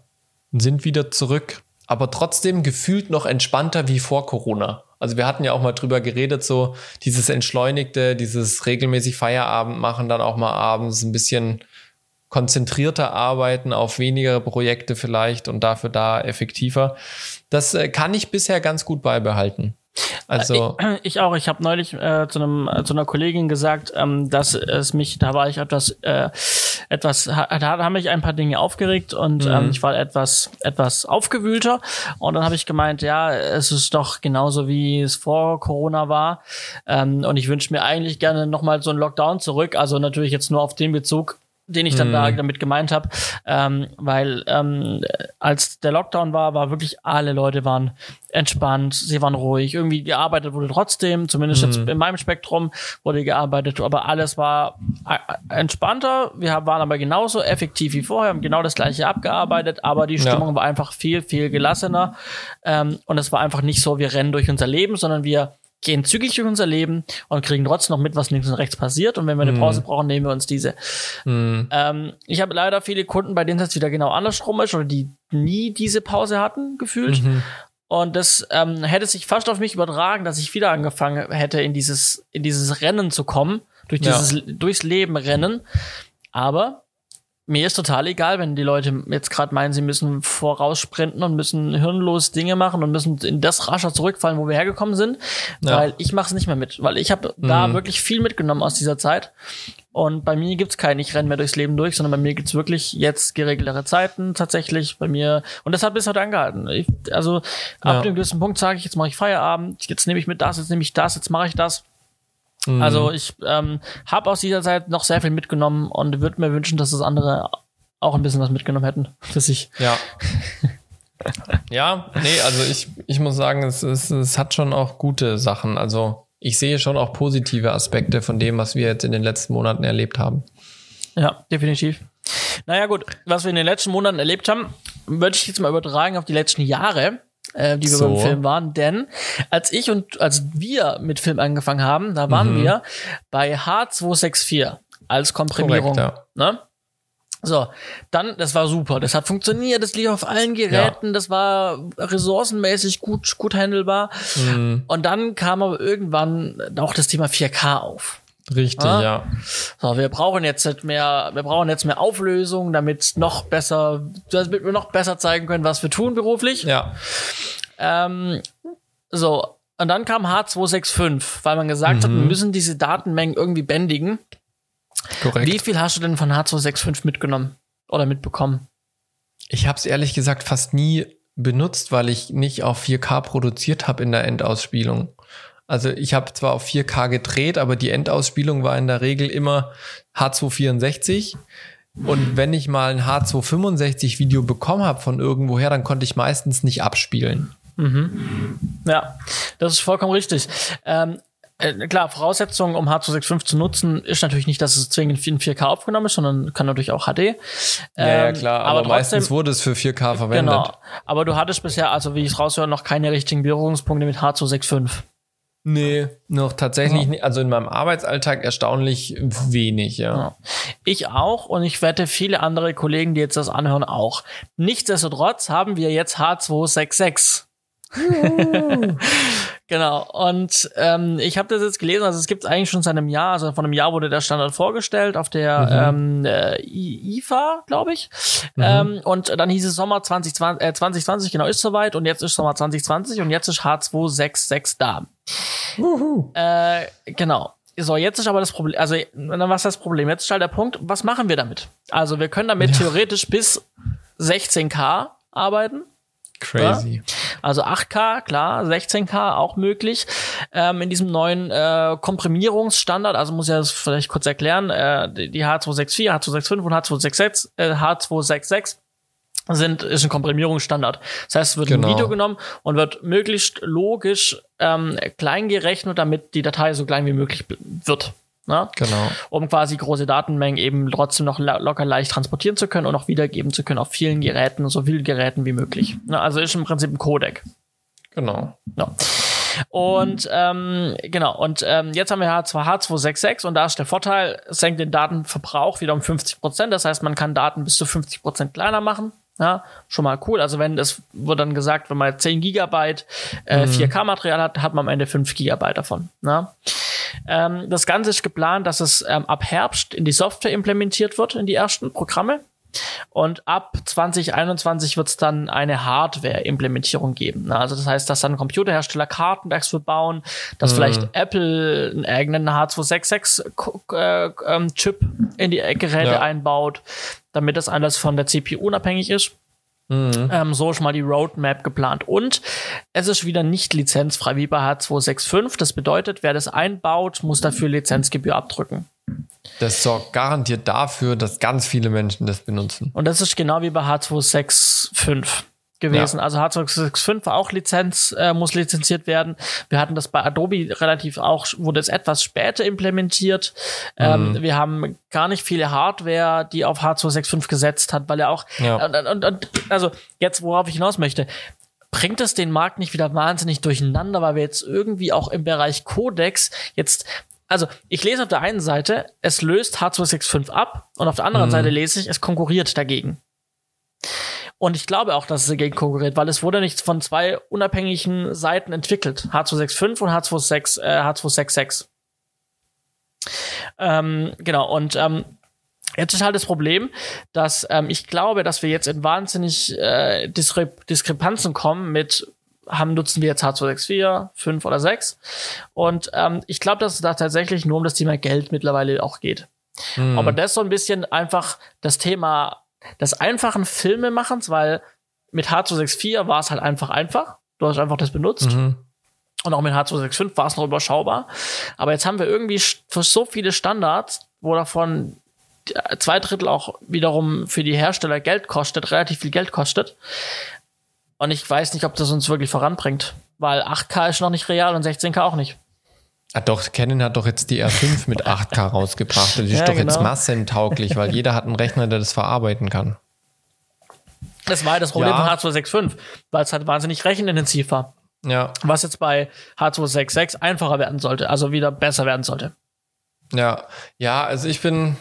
Speaker 1: sind wieder zurück. Aber trotzdem gefühlt noch entspannter wie vor Corona. Also wir hatten ja auch mal drüber geredet, so dieses entschleunigte, dieses regelmäßig Feierabend machen, dann auch mal abends ein bisschen konzentrierter arbeiten auf weniger Projekte vielleicht und dafür da effektiver. Das äh, kann ich bisher ganz gut beibehalten. Also
Speaker 2: ich, [CLEARS THROAT] ich auch. Ich habe neulich äh, zu einem äh, zu einer Kollegin gesagt, ähm, dass es mich, da war ich etwas äh, etwas, da haben mich ein paar Dinge aufgeregt und mhm. ähm, ich war etwas etwas aufgewühlter und dann habe ich gemeint, ja, es ist doch genauso wie es vor Corona war ähm, und ich wünsche mir eigentlich gerne nochmal so einen Lockdown zurück. Also natürlich jetzt nur auf den Bezug den ich dann mhm. da damit gemeint habe, ähm, weil ähm, als der Lockdown war, war wirklich alle Leute waren entspannt, sie waren ruhig, irgendwie gearbeitet wurde trotzdem, zumindest mhm. jetzt in meinem Spektrum wurde gearbeitet, aber alles war äh, entspannter, wir waren aber genauso effektiv wie vorher, haben genau das gleiche abgearbeitet, aber die Stimmung ja. war einfach viel, viel gelassener ähm, und es war einfach nicht so, wir rennen durch unser Leben, sondern wir gehen zügig durch unser Leben und kriegen trotzdem noch mit, was links und rechts passiert. Und wenn wir eine mhm. Pause brauchen, nehmen wir uns diese. Mm. Ähm, ich habe leider viele Kunden, bei denen es wieder genau andersrum ist oder die nie diese Pause hatten, gefühlt. Mhm. Und das ähm, hätte sich fast auf mich übertragen, dass ich wieder angefangen hätte, in dieses, in dieses Rennen zu kommen, durch dieses, ja. durchs Leben rennen. Aber mir ist total egal, wenn die Leute jetzt gerade meinen, sie müssen voraussprinten und müssen hirnlos Dinge machen und müssen in das rascher zurückfallen, wo wir hergekommen sind, ja. weil ich mache es nicht mehr mit, weil ich habe mhm. da wirklich viel mitgenommen aus dieser Zeit. Und bei mir gibt's kein, ich renne mehr durchs Leben durch, sondern bei mir gibt's wirklich jetzt geregeltere Zeiten tatsächlich bei mir. Und das hat bis heute angehalten. Ich, also ab ja. dem gewissen Punkt sage ich, jetzt mache ich Feierabend, jetzt nehme ich mit das, jetzt nehme ich das, jetzt mache ich das. Mhm. Also ich ähm, habe aus dieser Zeit noch sehr viel mitgenommen und würde mir wünschen, dass das andere auch ein bisschen was mitgenommen hätten [LAUGHS] für sich.
Speaker 1: Ja. [LAUGHS] ja, nee, also ich, ich muss sagen, es, es, es hat schon auch gute Sachen. Also ich sehe schon auch positive Aspekte von dem, was wir jetzt in den letzten Monaten erlebt haben.
Speaker 2: Ja, definitiv. Naja, gut, was wir in den letzten Monaten erlebt haben, würde ich jetzt mal übertragen auf die letzten Jahre äh, die wir so. beim Film waren. Denn als ich und als wir mit Film angefangen haben, da waren mhm. wir bei H264 als Komprimierung. Korrekt, ja. ne? So, dann, das war super. Das hat funktioniert, das lief auf allen Geräten, ja. das war ressourcenmäßig gut, gut handelbar. Mhm. Und dann kam aber irgendwann auch das Thema 4K auf.
Speaker 1: Richtig, ja? ja.
Speaker 2: So, wir brauchen jetzt mehr, wir brauchen jetzt mehr Auflösung, damit noch besser, damit wir noch besser zeigen können, was wir tun beruflich.
Speaker 1: Ja.
Speaker 2: Ähm, so. Und dann kam H265, weil man gesagt mhm. hat, wir mhm. müssen diese Datenmengen irgendwie bändigen. Korrekt. Wie viel hast du denn von H265 mitgenommen oder mitbekommen?
Speaker 1: Ich habe es ehrlich gesagt fast nie benutzt, weil ich nicht auf 4K produziert habe in der Endausspielung. Also ich habe zwar auf 4K gedreht, aber die Endausspielung war in der Regel immer H264. Und wenn ich mal ein H265 Video bekommen habe von irgendwoher, dann konnte ich meistens nicht abspielen.
Speaker 2: Mhm. Ja, das ist vollkommen richtig. Ähm, äh, klar, Voraussetzung, um H265 zu nutzen, ist natürlich nicht, dass es zwingend in 4K aufgenommen ist, sondern kann natürlich auch HD.
Speaker 1: Ähm, ja, ja, ähm, klar, aber, aber trotzdem, meistens wurde es für 4K verwendet. Genau.
Speaker 2: Aber du hattest bisher, also wie ich es raushöre, noch keine richtigen Berührungspunkte mit H265.
Speaker 1: Nee, noch tatsächlich ja. nicht. Also in meinem Arbeitsalltag erstaunlich wenig, ja. ja.
Speaker 2: Ich auch und ich wette viele andere Kollegen, die jetzt das anhören, auch. Nichtsdestotrotz haben wir jetzt H266. [LAUGHS] genau. Und ähm, ich habe das jetzt gelesen, also es gibt es eigentlich schon seit einem Jahr, also von einem Jahr wurde der Standard vorgestellt auf der mhm. ähm, äh, IFA, glaube ich. Mhm. Ähm, und dann hieß es Sommer 2020, äh, 2020, genau, ist soweit und jetzt ist Sommer 2020 und jetzt ist H266 da. Äh, genau. So, jetzt ist aber das Problem, also was ist das Problem? Jetzt ist halt der Punkt, was machen wir damit? Also wir können damit ja. theoretisch bis 16K arbeiten.
Speaker 1: Crazy.
Speaker 2: Also 8K, klar, 16K auch möglich. Ähm, in diesem neuen äh, Komprimierungsstandard, also muss ich das vielleicht kurz erklären, äh, die H264, H265 und H266, äh, H266 sind, ist ein Komprimierungsstandard. Das heißt, es wird genau. ein Video genommen und wird möglichst logisch ähm, klein gerechnet, damit die Datei so klein wie möglich wird. Ne?
Speaker 1: Genau.
Speaker 2: Um quasi große Datenmengen eben trotzdem noch locker leicht transportieren zu können und auch wiedergeben zu können auf vielen Geräten, so vielen Geräten wie möglich. Ne? Also ist im Prinzip ein Codec.
Speaker 1: Genau.
Speaker 2: Ja. Und ähm, genau, und ähm, jetzt haben wir H2, H266 und da ist der Vorteil, es senkt den Datenverbrauch wieder um 50 Prozent. Das heißt, man kann Daten bis zu 50 Prozent kleiner machen. Ja, schon mal cool. Also wenn das wird dann gesagt, wenn man 10 Gigabyte äh, mhm. 4K-Material hat, hat man am Ende 5 Gigabyte davon. Ja? Ähm, das Ganze ist geplant, dass es ähm, ab Herbst in die Software implementiert wird, in die ersten Programme. Und ab 2021 wird es dann eine Hardware-Implementierung geben. Also das heißt, dass dann Computerhersteller Kartenwerks für bauen, dass mhm. vielleicht Apple einen eigenen H266-Chip äh, ähm, in die Geräte ja. einbaut, damit das alles von der CPU unabhängig ist. Mhm. Ähm, so ist mal die Roadmap geplant. Und es ist wieder nicht lizenzfrei wie bei H265. Das bedeutet, wer das einbaut, muss dafür Lizenzgebühr abdrücken.
Speaker 1: Das sorgt garantiert dafür, dass ganz viele Menschen das benutzen.
Speaker 2: Und das ist genau wie bei H265 gewesen. Ja. Also H265 war auch Lizenz, äh, muss lizenziert werden. Wir hatten das bei Adobe relativ auch, wurde es etwas später implementiert. Ähm, mhm. wir haben gar nicht viele Hardware, die auf H265 gesetzt hat, weil er auch, ja. und, und, und, also jetzt, worauf ich hinaus möchte, bringt es den Markt nicht wieder wahnsinnig durcheinander, weil wir jetzt irgendwie auch im Bereich Codex jetzt also ich lese auf der einen Seite, es löst H265 ab und auf der anderen mhm. Seite lese ich, es konkurriert dagegen. Und ich glaube auch, dass es dagegen konkurriert, weil es wurde nicht von zwei unabhängigen Seiten entwickelt. H265 und H26, äh, H266. Ähm, genau, und ähm, Jetzt ist halt das Problem, dass ähm, ich glaube, dass wir jetzt in wahnsinnig äh, Diskre Diskrepanzen kommen mit haben, nutzen wir jetzt H264, 5 oder 6. Und ähm, ich glaube, dass es da tatsächlich nur um das Thema Geld mittlerweile auch geht. Mhm. Aber das ist so ein bisschen einfach das Thema des einfachen Filmemachens, weil mit H264 war es halt einfach einfach. Du hast einfach das benutzt. Mhm. Und auch mit H265 war es noch überschaubar. Aber jetzt haben wir irgendwie für so viele Standards, wo davon zwei Drittel auch wiederum für die Hersteller Geld kostet, relativ viel Geld kostet. Und ich weiß nicht, ob das uns wirklich voranbringt, weil 8K ist noch nicht real und 16K auch nicht.
Speaker 1: Ah, doch, Canon hat doch jetzt die R5 mit [LAUGHS] 8K rausgebracht. Die ist ja, doch genau. jetzt massentauglich, weil jeder hat einen Rechner, der das verarbeiten kann.
Speaker 2: Das war das Problem ja. von H265, weil es halt wahnsinnig rechenintensiv war.
Speaker 1: Ja.
Speaker 2: Was jetzt bei H266 einfacher werden sollte, also wieder besser werden sollte.
Speaker 1: Ja, ja, also ich bin,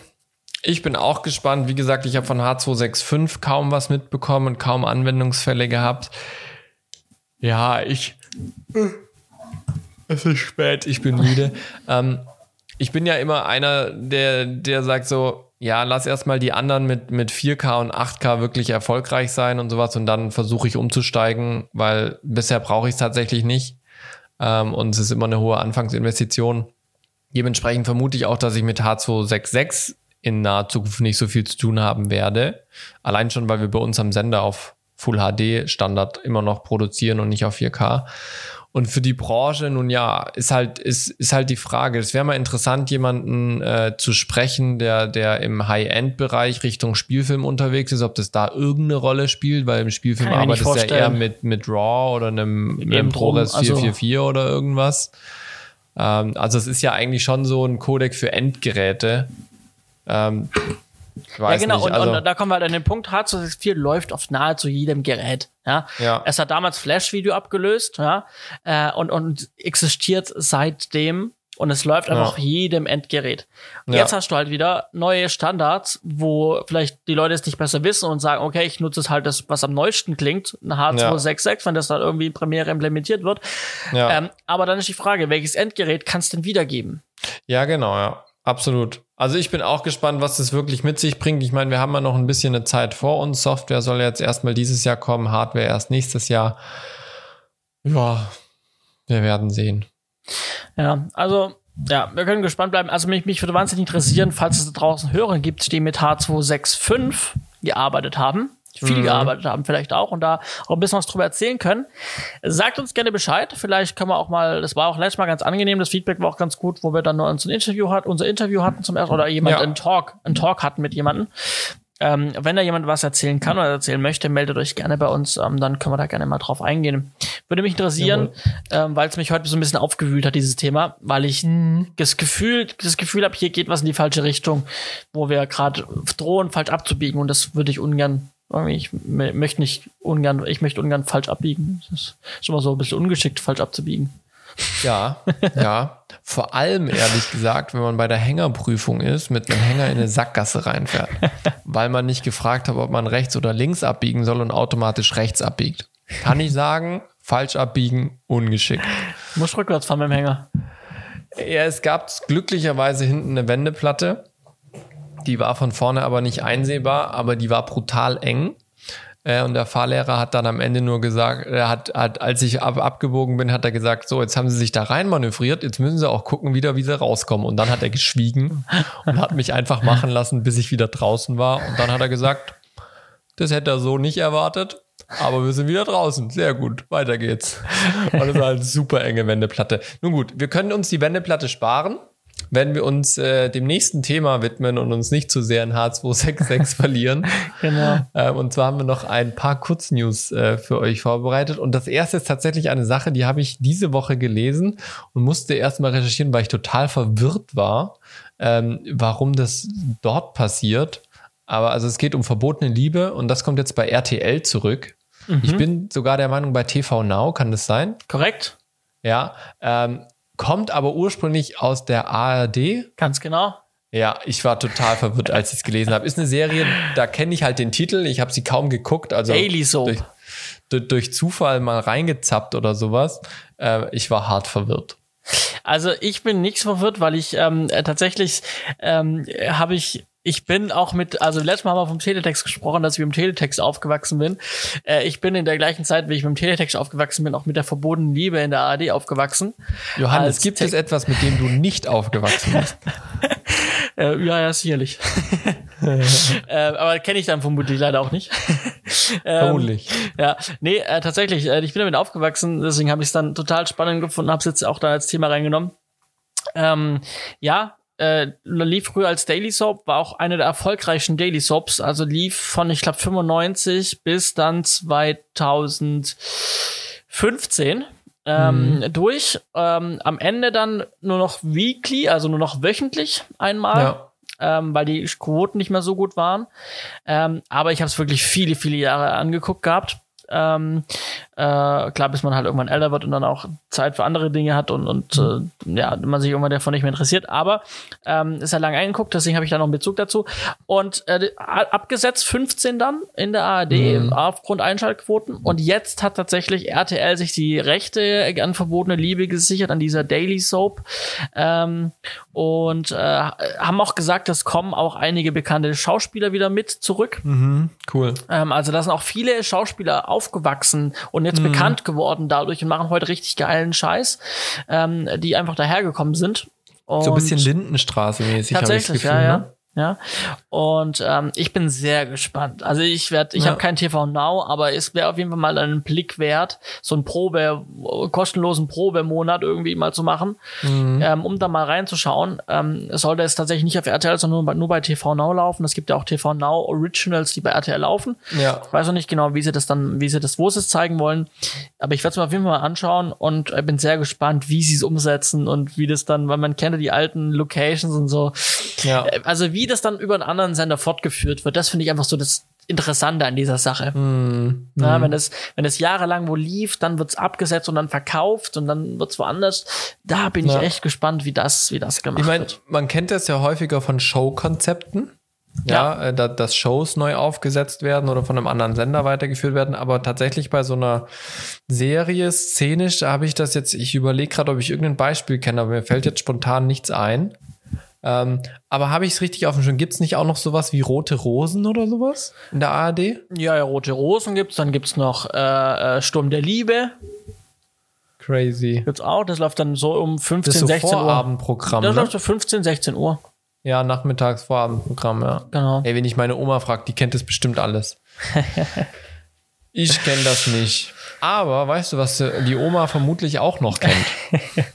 Speaker 1: ich bin auch gespannt. Wie gesagt, ich habe von H265 kaum was mitbekommen und kaum Anwendungsfälle gehabt. Ja, ich. Es ist spät, ich bin müde. ähm, ich bin ja immer einer, der, der sagt so, ja, lass erstmal die anderen mit, mit 4K und 8K wirklich erfolgreich sein und sowas und dann versuche ich umzusteigen, weil bisher brauche ich es tatsächlich nicht. Ähm, und es ist immer eine hohe Anfangsinvestition. Dementsprechend vermute ich auch, dass ich mit H266 in naher Zukunft nicht so viel zu tun haben werde. Allein schon, weil wir bei uns am Sender auf Full HD Standard immer noch produzieren und nicht auf 4K. Und für die Branche, nun ja, ist halt, ist, ist halt die Frage. Es wäre mal interessant, jemanden äh, zu sprechen, der, der im High-End-Bereich Richtung Spielfilm unterwegs ist, ob das da irgendeine Rolle spielt, weil im Spielfilm arbeitet es ja eher mit, mit RAW oder einem, mit einem ProRes 444 also. oder irgendwas. Ähm, also es ist ja eigentlich schon so ein Codec für Endgeräte. Ähm,
Speaker 2: ja, genau, nicht, also und, und, da kommen wir halt an den Punkt, H264 läuft auf nahezu jedem Gerät. Ja? ja. Es hat damals Flash-Video abgelöst, ja, äh, und, und existiert seitdem und es läuft einfach ja. auf jedem Endgerät. Und ja. jetzt hast du halt wieder neue Standards, wo vielleicht die Leute es nicht besser wissen und sagen, okay, ich nutze es halt das, was am neuesten klingt, ein H266, ja. wenn das dann irgendwie in Premiere implementiert wird. Ähm, aber dann ist die Frage, welches Endgerät kannst du denn wiedergeben?
Speaker 1: Ja, genau, ja. Absolut. Also ich bin auch gespannt, was das wirklich mit sich bringt. Ich meine, wir haben ja noch ein bisschen eine Zeit vor uns. Software soll jetzt erstmal dieses Jahr kommen, Hardware erst nächstes Jahr. Ja, wir werden sehen.
Speaker 2: Ja, also ja, wir können gespannt bleiben. Also mich, mich würde wahnsinnig interessieren, falls es da draußen Hörer gibt, die mit H265 gearbeitet haben. Viel gearbeitet haben, vielleicht auch und da auch ein bisschen was drüber erzählen können. Sagt uns gerne Bescheid. Vielleicht können wir auch mal, das war auch letztes Mal ganz angenehm, das Feedback war auch ganz gut, wo wir dann nur unser Interview hatten, unser Interview hatten zum ersten oder jemand
Speaker 1: Ja.
Speaker 2: einen Talk, einen Talk hatten mit jemandem. Ähm, wenn da jemand was erzählen kann oder erzählen möchte, meldet euch gerne bei uns, ähm, dann können wir da gerne mal drauf eingehen. Würde mich interessieren, ähm, weil es mich heute so ein bisschen aufgewühlt hat, dieses Thema, weil ich das Gefühl, das Gefühl habe, hier geht was in die falsche Richtung, wo wir gerade drohen, falsch abzubiegen und das würde ich ungern, irgendwie, ich möchte nicht ungern, ich möchte ungern falsch abbiegen. Das ist schon mal so ein bisschen ungeschickt, falsch abzubiegen.
Speaker 1: Ja, [LAUGHS] ja. Vor allem, ehrlich gesagt, wenn man bei der Hängerprüfung ist, mit einem Hänger in eine Sackgasse reinfährt. [LAUGHS] Weil man nicht gefragt hat, ob man rechts oder links abbiegen soll und automatisch rechts abbiegt. Kann ich sagen, falsch abbiegen, ungeschickt.
Speaker 2: Du musst rückwärts fahren mit dem Hänger.
Speaker 1: Ja, es gab glücklicherweise hinten eine Wendeplatte. Die war von vorne aber nicht einsehbar, aber die war brutal eng. Äh, Und der Fahrlehrer hat dann am Ende nur gesagt, er hat, hat als ich ab, abgebogen bin, hat er gesagt, so, jetzt haben sie sich da rein manövriert, jetzt müssen sie auch gucken wieder, wie sie rauskommen. Und dann hat er geschwiegen und hat mich einfach machen lassen, bis ich wieder draußen war. Und dann hat er gesagt, das hätte er so nicht erwartet, aber wir sind wieder draußen. Sehr gut, weiter geht's. Und es war eine super enge Wendeplatte. Nun gut, wir können uns die Wendeplatte sparen, wenn wir uns äh, dem nächsten Thema widmen und uns nicht zu sehr in H266 [LAUGHS] verlieren.
Speaker 2: Genau.
Speaker 1: Ähm, und zwar haben wir noch ein paar Kurznews äh, für euch vorbereitet. Und das erste ist tatsächlich eine Sache, die habe ich diese Woche gelesen und musste erstmal recherchieren, weil ich total verwirrt war, ähm, warum das dort passiert. Aber also es geht um verbotene Liebe und das kommt jetzt bei RTL zurück. Ich bin sogar der Meinung, bei TV Now kann das sein.
Speaker 2: Korrekt?
Speaker 1: Ja. Ähm, kommt aber ursprünglich aus der ARD.
Speaker 2: Ganz genau.
Speaker 1: Ja, ich war total verwirrt, als ich es gelesen habe. Ist eine Serie, da kenne ich halt den Titel. Ich habe sie kaum geguckt. Also
Speaker 2: Daily Soap.
Speaker 1: Durch, durch, Zufall mal reingezappt oder sowas. Äh, ich war hart verwirrt.
Speaker 2: Also ich bin nichts verwirrt, weil ich ähm, äh, tatsächlich ähm, habe ich ich bin auch mit, also letztes Mal haben wir vom Teletext gesprochen, dass ich mit dem Teletext aufgewachsen bin. Äh, ich bin in der gleichen Zeit, wie ich mit dem Teletext aufgewachsen bin, auch mit der verbotenen Liebe in der ARD aufgewachsen.
Speaker 1: Johannes,
Speaker 2: Als
Speaker 1: gibt
Speaker 2: Te-
Speaker 1: es etwas, mit dem du nicht aufgewachsen bist? [LAUGHS]
Speaker 2: Äh, ja, ja, sicherlich. [LAUGHS] äh, aber kenne ich dann vermutlich leider auch nicht. [LAUGHS] ähm,
Speaker 1: Vermutlich.
Speaker 2: Ja, nee, äh, tatsächlich, äh, ich bin damit aufgewachsen, deswegen habe ich es dann total spannend gefunden, habe es jetzt auch da als Thema reingenommen. Ähm, ja, äh, lief früher als Daily Soap, war auch eine der erfolgreichsten Daily Soaps, also lief von, ich glaube, 95 bis dann 2015 ähm, durch. Ähm, am Ende dann nur noch weekly, also nur noch wöchentlich einmal
Speaker 1: Ja.
Speaker 2: ähm, weil die Quoten nicht mehr so gut waren. Ähm, aber ich habe es wirklich viele, viele Jahre angeguckt gehabt. Ähm, äh, klar, bis man halt irgendwann älter wird und dann auch Zeit für andere Dinge hat und, und äh, ja, man sich irgendwann davon nicht mehr interessiert. Aber ähm, ist ja lange eingeguckt, deswegen habe ich da noch einen Bezug dazu. Und äh, abgesetzt 15 dann in der ARD aufgrund Einschaltquoten. Und jetzt hat tatsächlich RTL sich die Rechte an verbotene Liebe gesichert, an dieser Daily Soap. Ähm, und äh, haben auch gesagt, es kommen auch einige bekannte Schauspieler wieder mit zurück.
Speaker 1: Mhm, cool.
Speaker 2: Ähm, also da sind auch viele Schauspieler aufgewachsen und jetzt bekannt geworden dadurch und machen heute richtig geilen Scheiß, ähm, die einfach dahergekommen sind. Und
Speaker 1: So ein bisschen Lindenstraße-mäßig habe ich das
Speaker 2: Tatsächlich,
Speaker 1: Gefühl.
Speaker 2: ja, ja.
Speaker 1: Ne?
Speaker 2: Ja, und ähm, ich bin sehr gespannt. Also ich werde, ich
Speaker 1: Ja.
Speaker 2: habe kein TV Now, aber es wäre auf jeden Fall mal einen Blick wert, so einen Probe, kostenlosen Probemonat irgendwie mal zu machen,
Speaker 1: Mhm.
Speaker 2: ähm, um da mal reinzuschauen. Ähm, es sollte es tatsächlich nicht auf RTL, sondern nur bei, nur bei TV Now laufen. Es gibt ja auch TV Now Originals, die bei RTL laufen.
Speaker 1: Ja.
Speaker 2: Ich weiß noch nicht genau, wie sie das dann, wie sie das, wo sie es zeigen wollen. Aber ich werde es mir auf jeden Fall mal anschauen und äh, bin sehr gespannt, wie sie es umsetzen und wie das dann, weil man kennt ja die alten Locations und so.
Speaker 1: Ja.
Speaker 2: Äh, Also wie das dann über einen anderen Sender fortgeführt wird, das finde ich einfach so das Interessante an dieser Sache.
Speaker 1: Mhm.
Speaker 2: Na, wenn es wenn es jahrelang wo lief, dann wird's abgesetzt und dann verkauft und dann wird's woanders. Da bin
Speaker 1: Ja.
Speaker 2: ich echt gespannt, wie das wie das gemacht
Speaker 1: Ich meine,
Speaker 2: wird.
Speaker 1: man kennt das ja häufiger von Showkonzepten. Ja, äh, da, dass Shows neu aufgesetzt werden oder von einem anderen Sender weitergeführt werden. Aber tatsächlich bei so einer Serie, szenisch, da habe ich das jetzt, ich überlege gerade, ob ich irgendein Beispiel kenne, aber mir fällt jetzt spontan nichts ein. Ähm, aber habe ich es richtig auf dem Schirm? Gibt es nicht auch noch sowas wie Rote Rosen oder sowas in der ARD?
Speaker 2: Ja, ja, Rote Rosen gibt's, dann gibt's noch äh, äh, Sturm der Liebe,
Speaker 1: Crazy.
Speaker 2: gibt's auch. Das läuft dann so um 15,
Speaker 1: Das ist so
Speaker 2: 16 Uhr.
Speaker 1: Vorabendprogramm.
Speaker 2: Das
Speaker 1: Ne?
Speaker 2: läuft so 15, 16 Uhr.
Speaker 1: Ja, nachmittags Vorabendprogramm, ja.
Speaker 2: Genau.
Speaker 1: Ey, wenn ich meine Oma frage, die kennt das bestimmt alles. [LAUGHS] ich kenne das nicht. Aber weißt du, was die Oma vermutlich auch noch kennt? [LAUGHS]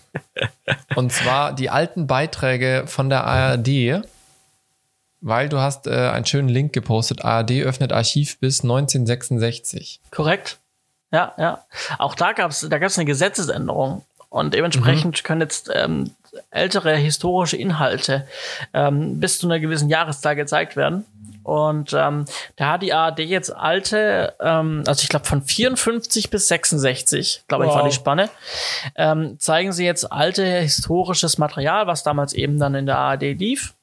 Speaker 1: Und zwar die alten Beiträge von der ARD, weil du hast äh, einen schönen Link gepostet. ARD öffnet Archiv bis 1966.
Speaker 2: Korrekt. Ja, ja. Auch da gab es da gab's eine Gesetzesänderung. Und dementsprechend können jetzt ähm, ältere historische Inhalte ähm, bis zu einer gewissen Jahreszahl gezeigt werden. Und ähm, da hat die ARD jetzt alte, ähm, also ich glaube von 54 bis 66, glaube ich, war
Speaker 1: Wow.
Speaker 2: die Spanne, ähm, zeigen sie jetzt alte historisches Material, was damals eben dann in der ARD lief.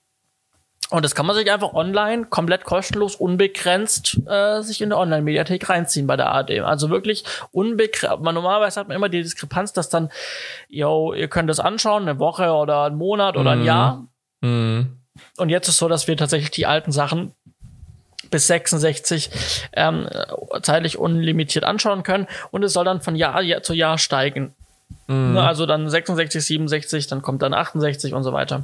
Speaker 2: Und das kann man sich einfach online, komplett kostenlos, unbegrenzt, äh, sich in der Online-Mediathek reinziehen bei der ARD. Also wirklich unbegrenzt. Man, normalerweise hat man immer die Diskrepanz, dass dann, yo, ihr könnt das anschauen, eine Woche oder einen Monat oder ein
Speaker 1: Mhm.
Speaker 2: Jahr.
Speaker 1: Mhm.
Speaker 2: Und jetzt ist so, dass wir tatsächlich die alten Sachen bis 66 ähm, zeitlich unlimitiert anschauen können. Und es soll dann von Jahr Jahr zu Jahr steigen.
Speaker 1: Mhm.
Speaker 2: Ne, also dann 66, 67, dann kommt dann 68 und so weiter.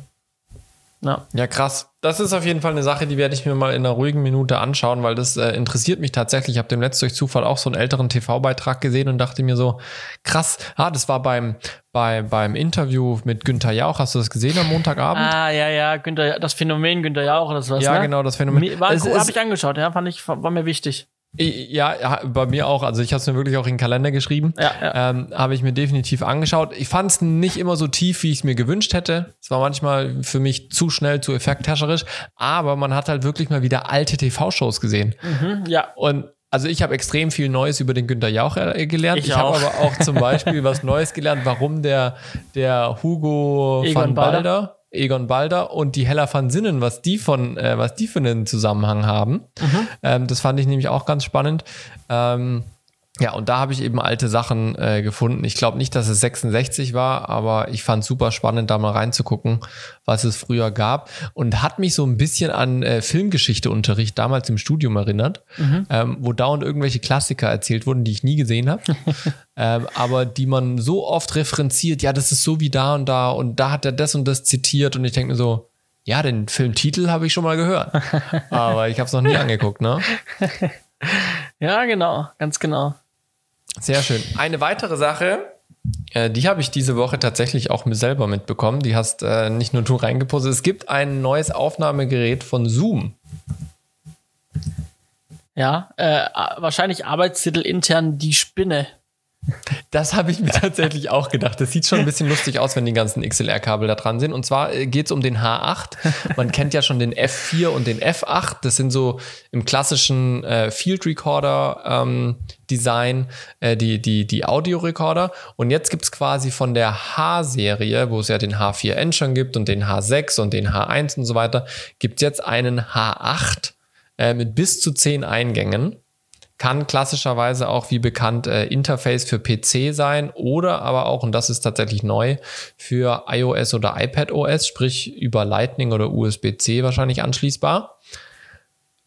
Speaker 2: Ja.
Speaker 1: Ja, krass. Das ist auf jeden Fall eine Sache, die werde ich mir mal in einer ruhigen Minute anschauen, weil das äh, interessiert mich tatsächlich. Ich habe dem letzten durch Zufall auch so einen älteren TV-Beitrag gesehen und dachte mir so, krass, ah, das war beim, bei, beim Interview mit Günther Jauch. Hast du das gesehen am Montagabend?
Speaker 2: Ah, ja, ja, Günther, das Phänomen Günther Jauch, das war's,
Speaker 1: ja,
Speaker 2: ne?
Speaker 1: genau, das Phänomen.
Speaker 2: War, habe ich angeschaut, ja, fand ich, war mir wichtig.
Speaker 1: Ja, bei mir auch. Also ich habe es mir wirklich auch in den Kalender geschrieben.
Speaker 2: Ja, ja.
Speaker 1: Ähm, habe ich mir definitiv angeschaut. Ich fand es nicht immer so tief, wie ich es mir gewünscht hätte. Es war manchmal für mich zu schnell, zu effekthäscherisch. Aber man hat halt wirklich mal wieder alte TV-Shows gesehen.
Speaker 2: Hm, ja,
Speaker 1: Und also ich habe extrem viel Neues über den Günter Jauch äh, gelernt.
Speaker 2: Ich
Speaker 1: Ich, habe aber auch zum Beispiel was Neues gelernt, warum der, der Hugo
Speaker 2: Egon
Speaker 1: van
Speaker 2: Balder.
Speaker 1: Balder, Egon Balder und die Hella van Sinnen, was die von, äh, was die für einen Zusammenhang haben.
Speaker 2: Mhm.
Speaker 1: Ähm, das fand ich nämlich auch ganz spannend. Ähm, ja, und da habe ich eben alte Sachen äh, gefunden. Ich glaube nicht, dass es 66 war, aber ich fand super spannend, da mal reinzugucken, was es früher gab. Und hat mich so ein bisschen an äh, Filmgeschichteunterricht damals im Studium erinnert, ähm, wo dauernd irgendwelche Klassiker erzählt wurden, die ich nie gesehen habe. [LAUGHS] ähm, aber die man so oft referenziert, ja, das ist so wie da und da und da hat er das und das zitiert. Und ich denke mir so, ja, den Filmtitel habe ich schon mal gehört. [LAUGHS] aber ich habe es noch nie angeguckt, ne? [LAUGHS]
Speaker 2: ja, genau, ganz genau.
Speaker 1: Sehr schön. Eine weitere Sache, äh, die habe ich diese Woche tatsächlich auch mir selber mitbekommen. Die hast äh, nicht nur du reingepostet. Es gibt ein neues Aufnahmegerät von Zoom.
Speaker 2: Ja, äh, wahrscheinlich Arbeitstitel intern die Spinne.
Speaker 1: Das habe ich mir tatsächlich auch gedacht. Das sieht schon ein bisschen lustig aus, wenn die ganzen XLR-Kabel da dran sind. Und zwar geht es um den H8. Man kennt ja schon den F4 und den F8. Das sind so im klassischen äh, Field Recorder ähm, Design äh, die, die, die Audiorekorder. Und jetzt gibt's quasi von der H-Serie, wo es ja den H4N schon gibt und den H6 und den H1 und so weiter, gibt's jetzt einen H8 äh, mit bis zu zehn Eingängen kann klassischerweise auch wie bekannt äh, Interface für PC sein oder aber auch, und das ist tatsächlich neu, für iOS oder iPadOS, sprich über Lightning oder USB-C wahrscheinlich anschließbar.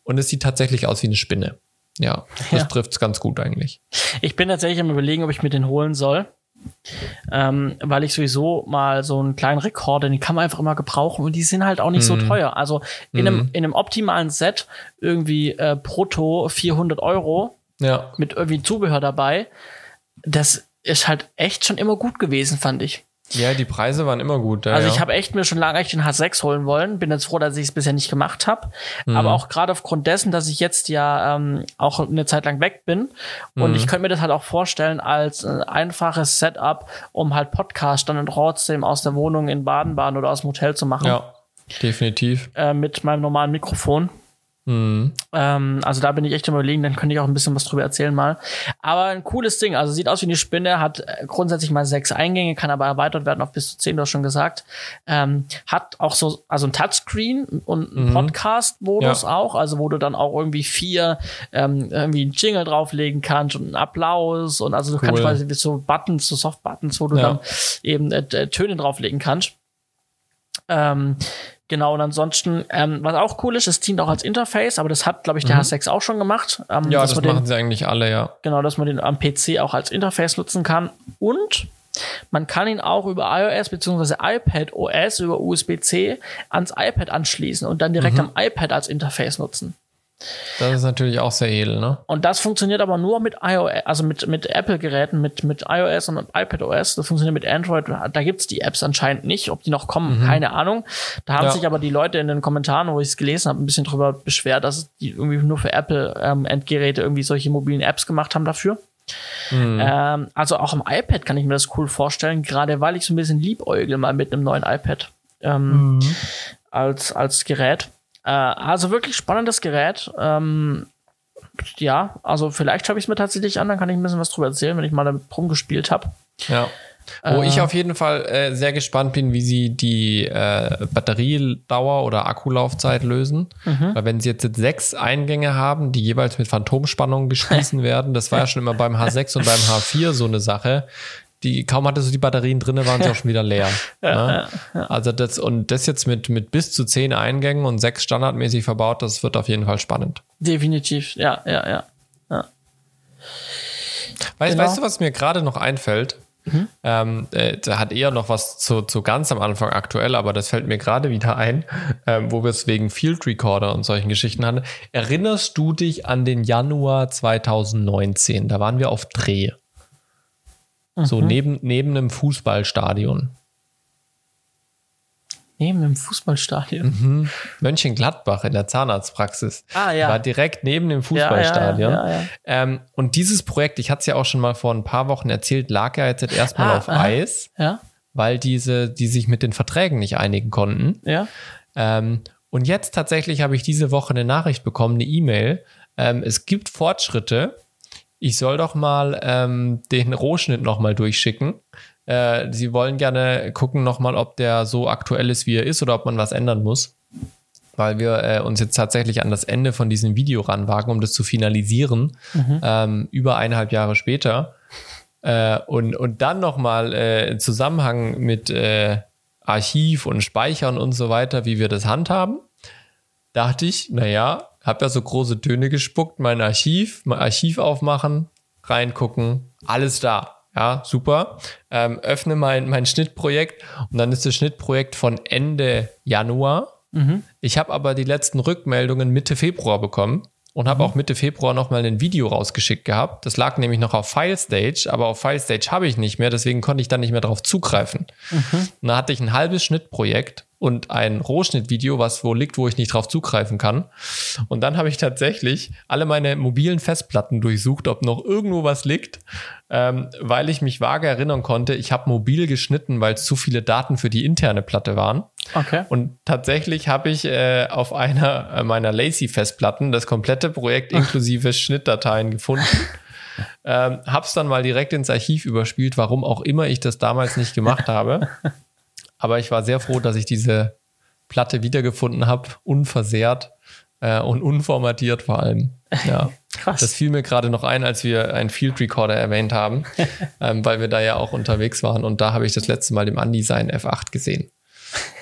Speaker 1: Und es sieht tatsächlich aus wie eine Spinne. Ja, das
Speaker 2: Ja.
Speaker 1: trifft's ganz gut eigentlich.
Speaker 2: Ich bin tatsächlich am überlegen, ob ich mir den holen soll. Ähm, weil ich sowieso mal so einen kleinen Rekorder, den kann man einfach immer gebrauchen und die sind halt auch nicht so teuer. Also in, einem, in einem optimalen Set irgendwie äh, brutto 400 Euro
Speaker 1: Ja,
Speaker 2: mit irgendwie Zubehör dabei. Das ist halt echt schon immer gut gewesen, fand ich.
Speaker 1: Ja die Preise waren immer gut. Ja,
Speaker 2: Also ich habe echt mir schon lange echt den H6 holen wollen. Bin jetzt froh, dass ich es bisher nicht gemacht habe.
Speaker 1: Mhm.
Speaker 2: Aber auch gerade aufgrund dessen, dass ich jetzt ja ähm, auch eine Zeit lang weg bin.
Speaker 1: Mhm.
Speaker 2: Und ich könnte mir das halt auch vorstellen als äh, einfaches Setup, um halt Podcast dann trotzdem aus der Wohnung in Baden-Baden oder aus dem Hotel zu machen.
Speaker 1: ja, definitiv.
Speaker 2: Äh, mit meinem normalen Mikrofon.
Speaker 1: Mhm.
Speaker 2: Ähm, also da bin ich echt am überlegen, dann könnte ich auch ein bisschen was drüber erzählen mal. Aber ein cooles Ding, also sieht aus wie eine Spinne, hat äh, grundsätzlich mal sechs Eingänge, kann aber erweitert werden auf bis zu zehn, du hast schon gesagt. Ähm, hat auch so, also ein Touchscreen und einen Podcast-Modus
Speaker 1: Ja.
Speaker 2: auch, also wo du dann auch irgendwie vier, ähm, irgendwie einen Jingle drauflegen kannst und einen Applaus und also du kannst
Speaker 1: Cool.
Speaker 2: quasi wie so Buttons, so Soft-Buttons, wo du
Speaker 1: Ja.
Speaker 2: dann eben äh, äh, Töne drauflegen kannst. Ähm, genau, und ansonsten, ähm, was auch cool ist, es dient auch als Interface, aber das hat, glaube ich, der H6 auch schon gemacht. Ähm,
Speaker 1: Ja, das
Speaker 2: man den,
Speaker 1: machen sie eigentlich alle, ja.
Speaker 2: Genau, dass man den am PC auch als Interface nutzen kann. Und Man kann ihn auch über iOS bzw. iPad OS über USB-C ans iPad anschließen und dann direkt am iPad als Interface nutzen.
Speaker 1: Das ist natürlich auch sehr edel, ne?
Speaker 2: Und das funktioniert aber nur mit iOS, also mit, mit Apple-Geräten, mit, mit iOS und mit iPadOS. Das funktioniert mit Android. Da gibt's die Apps anscheinend nicht. Ob die noch kommen, keine Ahnung. Da haben
Speaker 1: Ja.
Speaker 2: sich aber die Leute in den Kommentaren, wo ich es gelesen habe, ein bisschen drüber beschwert, dass die irgendwie nur für Apple-Endgeräte irgendwie solche mobilen Apps gemacht haben dafür. Ähm, also auch am iPad kann ich mir das cool vorstellen, gerade weil ich so ein bisschen liebäugel mal mit einem neuen iPad ähm, als, als Gerät. Äh, also wirklich spannendes Gerät. Ähm, ja, also vielleicht schaue ich es mir tatsächlich an, dann kann ich ein bisschen was drüber erzählen, wenn ich mal damit rumgespielt habe.
Speaker 1: Ja. Wo
Speaker 2: Äh.
Speaker 1: ich auf jeden Fall äh, sehr gespannt bin, wie sie die äh, Batteriedauer oder Akkulaufzeit lösen.
Speaker 2: Mhm.
Speaker 1: Weil wenn sie jetzt sechs Eingänge haben, die jeweils mit Phantomspannung [LAUGHS] geschlossen werden, das war ja schon immer beim H6 und beim H4 so eine Sache. Die kaum hattest du die Batterien drin, waren sie [LAUGHS] auch schon wieder leer. ne? Also das und das jetzt mit, mit bis zu zehn Eingängen und sechs standardmäßig verbaut, das wird auf jeden Fall spannend.
Speaker 2: Definitiv, ja, ja, ja.
Speaker 1: Weißt,
Speaker 2: Genau.
Speaker 1: weißt du, was mir gerade noch einfällt? Ähm, äh, da hat eher noch was zu, zu ganz am Anfang aktuell, aber das fällt mir gerade wieder ein, ähm, wo wir es wegen Field Recorder und solchen Geschichten hatten. Erinnerst du dich an den Januar 2019? Da waren wir auf Dreh. So neben, neben einem Fußballstadion.
Speaker 2: Neben dem Fußballstadion.
Speaker 1: Mhm. Mönchengladbach in der Zahnarztpraxis.
Speaker 2: Ah, ja.
Speaker 1: War direkt neben dem Fußballstadion.
Speaker 2: Ja, ja.
Speaker 1: Ähm, und dieses Projekt, ich hatte es ja auch schon mal vor ein paar Wochen erzählt, lag ja jetzt erstmal
Speaker 2: Ah,
Speaker 1: auf
Speaker 2: aha.
Speaker 1: Eis.
Speaker 2: Ja,
Speaker 1: weil diese, die sich mit den Verträgen nicht einigen konnten.
Speaker 2: ja.
Speaker 1: Ähm, und jetzt tatsächlich habe ich diese Woche eine Nachricht bekommen, eine E-Mail. Ähm, es gibt Fortschritte. Ich soll doch mal ähm, den Rohschnitt nochmal durchschicken. Äh, Sie wollen gerne gucken nochmal, ob der so aktuell ist, wie er ist, oder ob man was ändern muss. Weil wir äh, uns jetzt tatsächlich an das Ende von diesem Video ranwagen, um das zu finalisieren, ähm, über eineinhalb Jahre später. Äh, und, und dann nochmal äh, im Zusammenhang mit äh, Archiv und Speichern und so weiter, wie wir das handhaben, dachte ich, naja, habe ja so große Töne gespuckt, mein Archiv, mein Archiv aufmachen, reingucken, alles da. Ja, super. Ähm, öffne mein, mein Schnittprojekt und dann ist das Schnittprojekt von Ende Januar. Ich habe aber die letzten Rückmeldungen Mitte Februar bekommen und habe auch Mitte Februar nochmal ein Video rausgeschickt gehabt. Das lag nämlich noch auf FileStage, aber auf FileStage habe ich nicht mehr, deswegen konnte ich dann nicht mehr darauf zugreifen. Und da hatte ich ein halbes Schnittprojekt und ein Rohschnittvideo, was wo liegt, wo ich nicht drauf zugreifen kann. Und dann habe ich tatsächlich alle meine mobilen Festplatten durchsucht, ob noch irgendwo was liegt, ähm, weil ich mich vage erinnern konnte, ich habe mobil geschnitten, weil es zu viele Daten für die interne Platte waren.
Speaker 2: Okay.
Speaker 1: Und tatsächlich habe ich äh, auf einer äh, meiner Lazy-Festplatten das komplette Projekt [LAUGHS] inklusive Schnittdateien gefunden. Ähm, hab's dann mal direkt ins Archiv überspielt, warum auch immer ich das damals nicht gemacht habe. [LAUGHS] Aber ich war sehr froh, dass ich diese Platte wiedergefunden habe, unversehrt äh, und unformatiert vor allem. Ja. [LAUGHS]
Speaker 2: Krass.
Speaker 1: Das fiel mir gerade noch ein, als wir einen Field Recorder erwähnt haben, [LAUGHS] ähm, weil wir da ja auch unterwegs waren und da habe ich das letzte Mal im Andi sein F8 gesehen.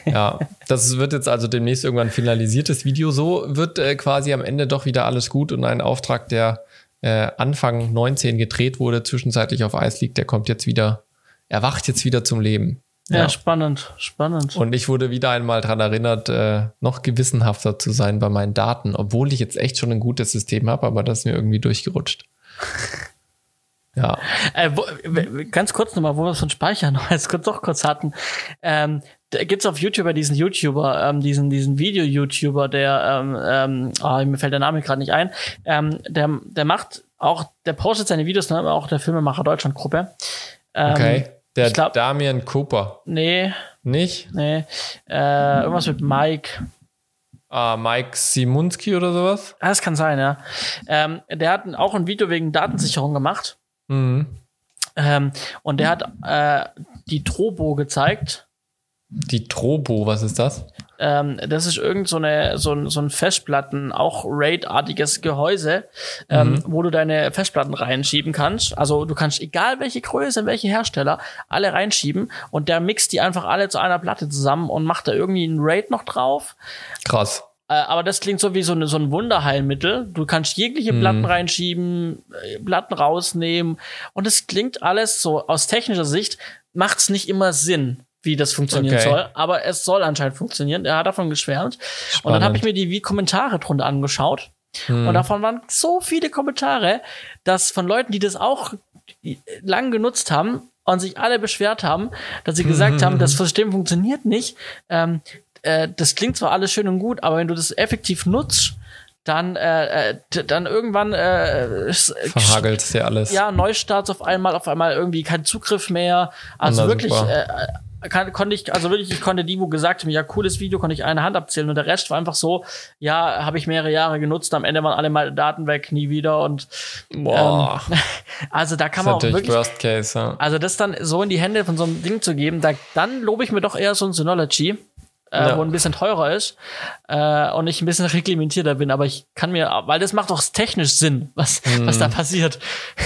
Speaker 1: Ja, das wird jetzt also demnächst irgendwann finalisiertes Video. So wird äh, quasi am Ende doch wieder alles gut und ein Auftrag, der äh, Anfang 19 gedreht wurde, zwischenzeitlich auf Eis liegt, der kommt jetzt wieder, erwacht jetzt wieder zum Leben.
Speaker 2: Ja, spannend, spannend.
Speaker 1: Und ich wurde wieder einmal daran erinnert, äh, noch gewissenhafter zu sein bei meinen Daten, obwohl ich jetzt echt schon ein gutes System habe, aber das ist mir irgendwie durchgerutscht. [LAUGHS] Ja,
Speaker 2: Äh, wo, ganz kurz nochmal, wo wir es von Speichern noch jetzt kurz, doch kurz hatten. Ähm, gibt's auf YouTube ja diesen YouTuber, ähm, diesen, diesen Video-YouTuber, der, ähm, ähm, ah, mir fällt der Name gerade nicht ein, ähm, der, der macht auch, der postet seine Videos, ne, auch der Filmemacher Deutschland-Gruppe. Ähm,
Speaker 1: okay. Der
Speaker 2: glaub-
Speaker 1: Damian Cooper.
Speaker 2: Nee,
Speaker 1: Nicht?
Speaker 2: nee. Äh, irgendwas mit Mike.
Speaker 1: Ah, Mike Simunski oder sowas?
Speaker 2: Ah, Das kann sein, ja. Ähm, der hat auch ein Video wegen Datensicherung gemacht.
Speaker 1: Mhm.
Speaker 2: Ähm, und der hat äh, die Trobo gezeigt.
Speaker 1: Die Trobo, was ist das?
Speaker 2: Ähm, das ist irgend so, eine, so, ein, so ein Festplatten, auch RAID-artiges Gehäuse, ähm, wo du deine Festplatten reinschieben kannst. Also du kannst, egal welche Größe, welche Hersteller, alle reinschieben und der mixt die einfach alle zu einer Platte zusammen und macht da irgendwie ein RAID noch drauf.
Speaker 1: Krass.
Speaker 2: Äh, aber das klingt so wie so, eine, so ein Wunderheilmittel. Du kannst jegliche Platten reinschieben, äh, Platten rausnehmen. Und es klingt alles so aus technischer Sicht, macht es nicht immer Sinn wie das funktionieren
Speaker 1: Okay.
Speaker 2: soll, aber es soll anscheinend funktionieren. Er hat davon geschwärmt. Und dann
Speaker 1: Spannend.
Speaker 2: habe ich mir die Kommentare drunter angeschaut. Und davon waren so viele Kommentare, dass von Leuten, die das auch lang genutzt haben und sich alle beschwert haben, dass sie gesagt haben, das [LAUGHS] System funktioniert nicht. Ähm, äh, das klingt zwar alles schön und gut, aber wenn du das effektiv nutzt, dann, äh, äh, dann irgendwann äh,
Speaker 1: Verhagelt dir alles.
Speaker 2: ja, Neustarts auf einmal, auf einmal irgendwie kein Zugriff mehr. Also
Speaker 1: Na,
Speaker 2: wirklich, äh, kann, konnte ich, also wirklich, ich konnte die, wo gesagt haben, ja, cooles Video, konnte ich eine Hand abzählen und der Rest war einfach so, ja, habe ich mehrere Jahre genutzt, am Ende waren alle meine Daten weg, nie wieder und
Speaker 1: Boah.
Speaker 2: ähm, [LAUGHS] also da
Speaker 1: das
Speaker 2: kann
Speaker 1: ist
Speaker 2: man auch wirklich,
Speaker 1: Worst Case. Ja.
Speaker 2: also das dann so in die Hände von so einem Ding zu geben, da, dann lobe ich mir doch eher so ein Synology. Äh,
Speaker 1: Ja.
Speaker 2: wo ein bisschen teurer ist äh, und ich ein bisschen reglementierter bin, aber ich kann mir, weil das macht doch technisch Sinn, was, was
Speaker 1: Mhm.
Speaker 2: da passiert.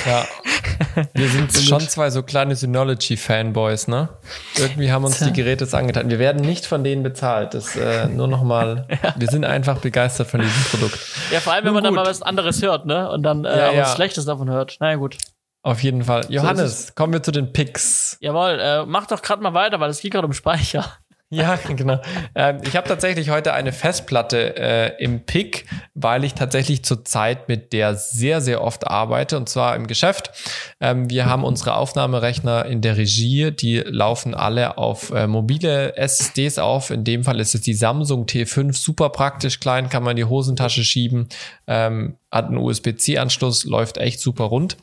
Speaker 1: Ja. [LAUGHS] Wir sind schon zwei so kleine Synology-Fanboys, ne? Irgendwie haben uns die Geräte jetzt angetan. Wir werden nicht von denen bezahlt. Das äh, nur noch mal. [LAUGHS] Wir sind einfach begeistert von diesem Produkt.
Speaker 2: Ja, vor allem, wenn
Speaker 1: Nun
Speaker 2: man dann
Speaker 1: gut.
Speaker 2: mal was anderes hört, ne? Und dann äh,
Speaker 1: Ja,
Speaker 2: aber
Speaker 1: ja.
Speaker 2: was Schlechtes davon hört. Na ja, gut.
Speaker 1: Auf jeden Fall. Johannes, kommen wir zu den Picks.
Speaker 2: Jawohl, äh, mach doch gerade mal weiter, weil es geht gerade um Speicher.
Speaker 1: Ja, [LAUGHS] genau. Ähm, ich habe tatsächlich heute eine Festplatte äh, im Pick, weil ich tatsächlich zurzeit mit der sehr, sehr oft arbeite und zwar im Geschäft. Ähm, wir haben unsere Aufnahmerechner in der Regie, die laufen alle auf äh, mobile SSDs auf. In dem Fall ist es die Samsung T5, super praktisch, klein, kann man in die Hosentasche schieben, ähm, hat einen USB-C-Anschluss, läuft echt super rund.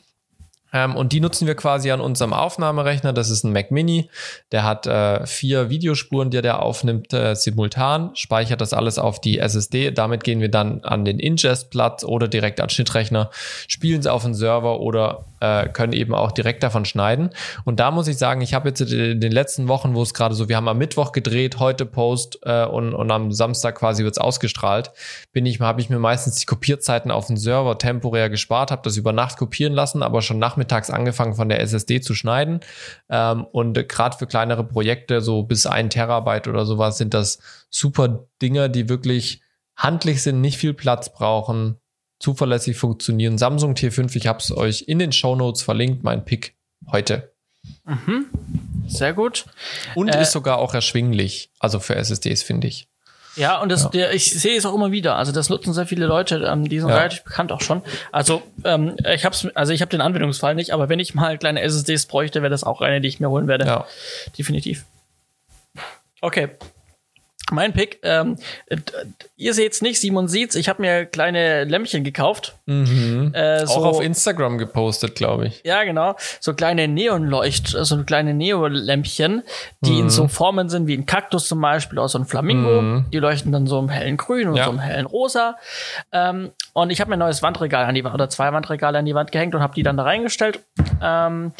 Speaker 1: Ähm, und die nutzen wir quasi an unserem Aufnahmerechner. Das ist ein Mac Mini. Der hat äh, vier Videospuren, die der aufnimmt äh, simultan, speichert das alles auf die SSD. Damit gehen wir dann an den Ingest-Platz oder direkt an Schnittrechner, spielen es auf den Server oder äh, können eben auch direkt davon schneiden. Und da muss ich sagen, ich habe jetzt in den letzten Wochen, wo es gerade so, wir haben am Mittwoch gedreht, heute Post äh, und, und am Samstag quasi wird es ausgestrahlt, bin ich, habe ich mir meistens die Kopierzeiten auf den Server temporär gespart, habe das über Nacht kopieren lassen, aber schon nachmittags angefangen von der SSD zu schneiden. Ähm, und gerade für kleinere Projekte, so bis ein Terabyte oder sowas, sind das super Dinger, die wirklich handlich sind, nicht viel Platz brauchen, zuverlässig funktionieren. Samsung T5, ich habe es euch in den Show Notes verlinkt, mein Pick heute.
Speaker 2: Sehr gut.
Speaker 1: Und
Speaker 2: Äh,
Speaker 1: ist sogar auch erschwinglich, also für SSDs, finde ich.
Speaker 2: Ja, und das,
Speaker 1: Ja.
Speaker 2: Der, ich sehe es auch immer wieder. Also das nutzen sehr viele Leute, ähm, die sind
Speaker 1: Ja.
Speaker 2: relativ bekannt auch schon. Also ähm, ich hab's, also ich habe den Anwendungsfall nicht, aber wenn ich mal kleine SSDs bräuchte, wäre das auch eine, die ich mir holen werde.
Speaker 1: Ja.
Speaker 2: Definitiv. Okay. Mein Pick, ähm, äh, ihr seht's nicht, Simon sieht's. Ich habe mir kleine Lämpchen gekauft.
Speaker 1: Mhm.
Speaker 2: Äh,
Speaker 1: Auch
Speaker 2: so,
Speaker 1: auf Instagram gepostet, glaube ich.
Speaker 2: Ja, genau. So kleine Neonleucht, so kleine Neolämpchen, die in so Formen sind wie ein Kaktus zum Beispiel oder so ein Flamingo.
Speaker 1: Mhm.
Speaker 2: Die leuchten dann so im hellen Grün und
Speaker 1: Ja.
Speaker 2: so im hellen Rosa. Ähm, und ich habe mir ein neues Wandregal an die Wand oder zwei Wandregale an die Wand gehängt und habe die dann da reingestellt. Ähm,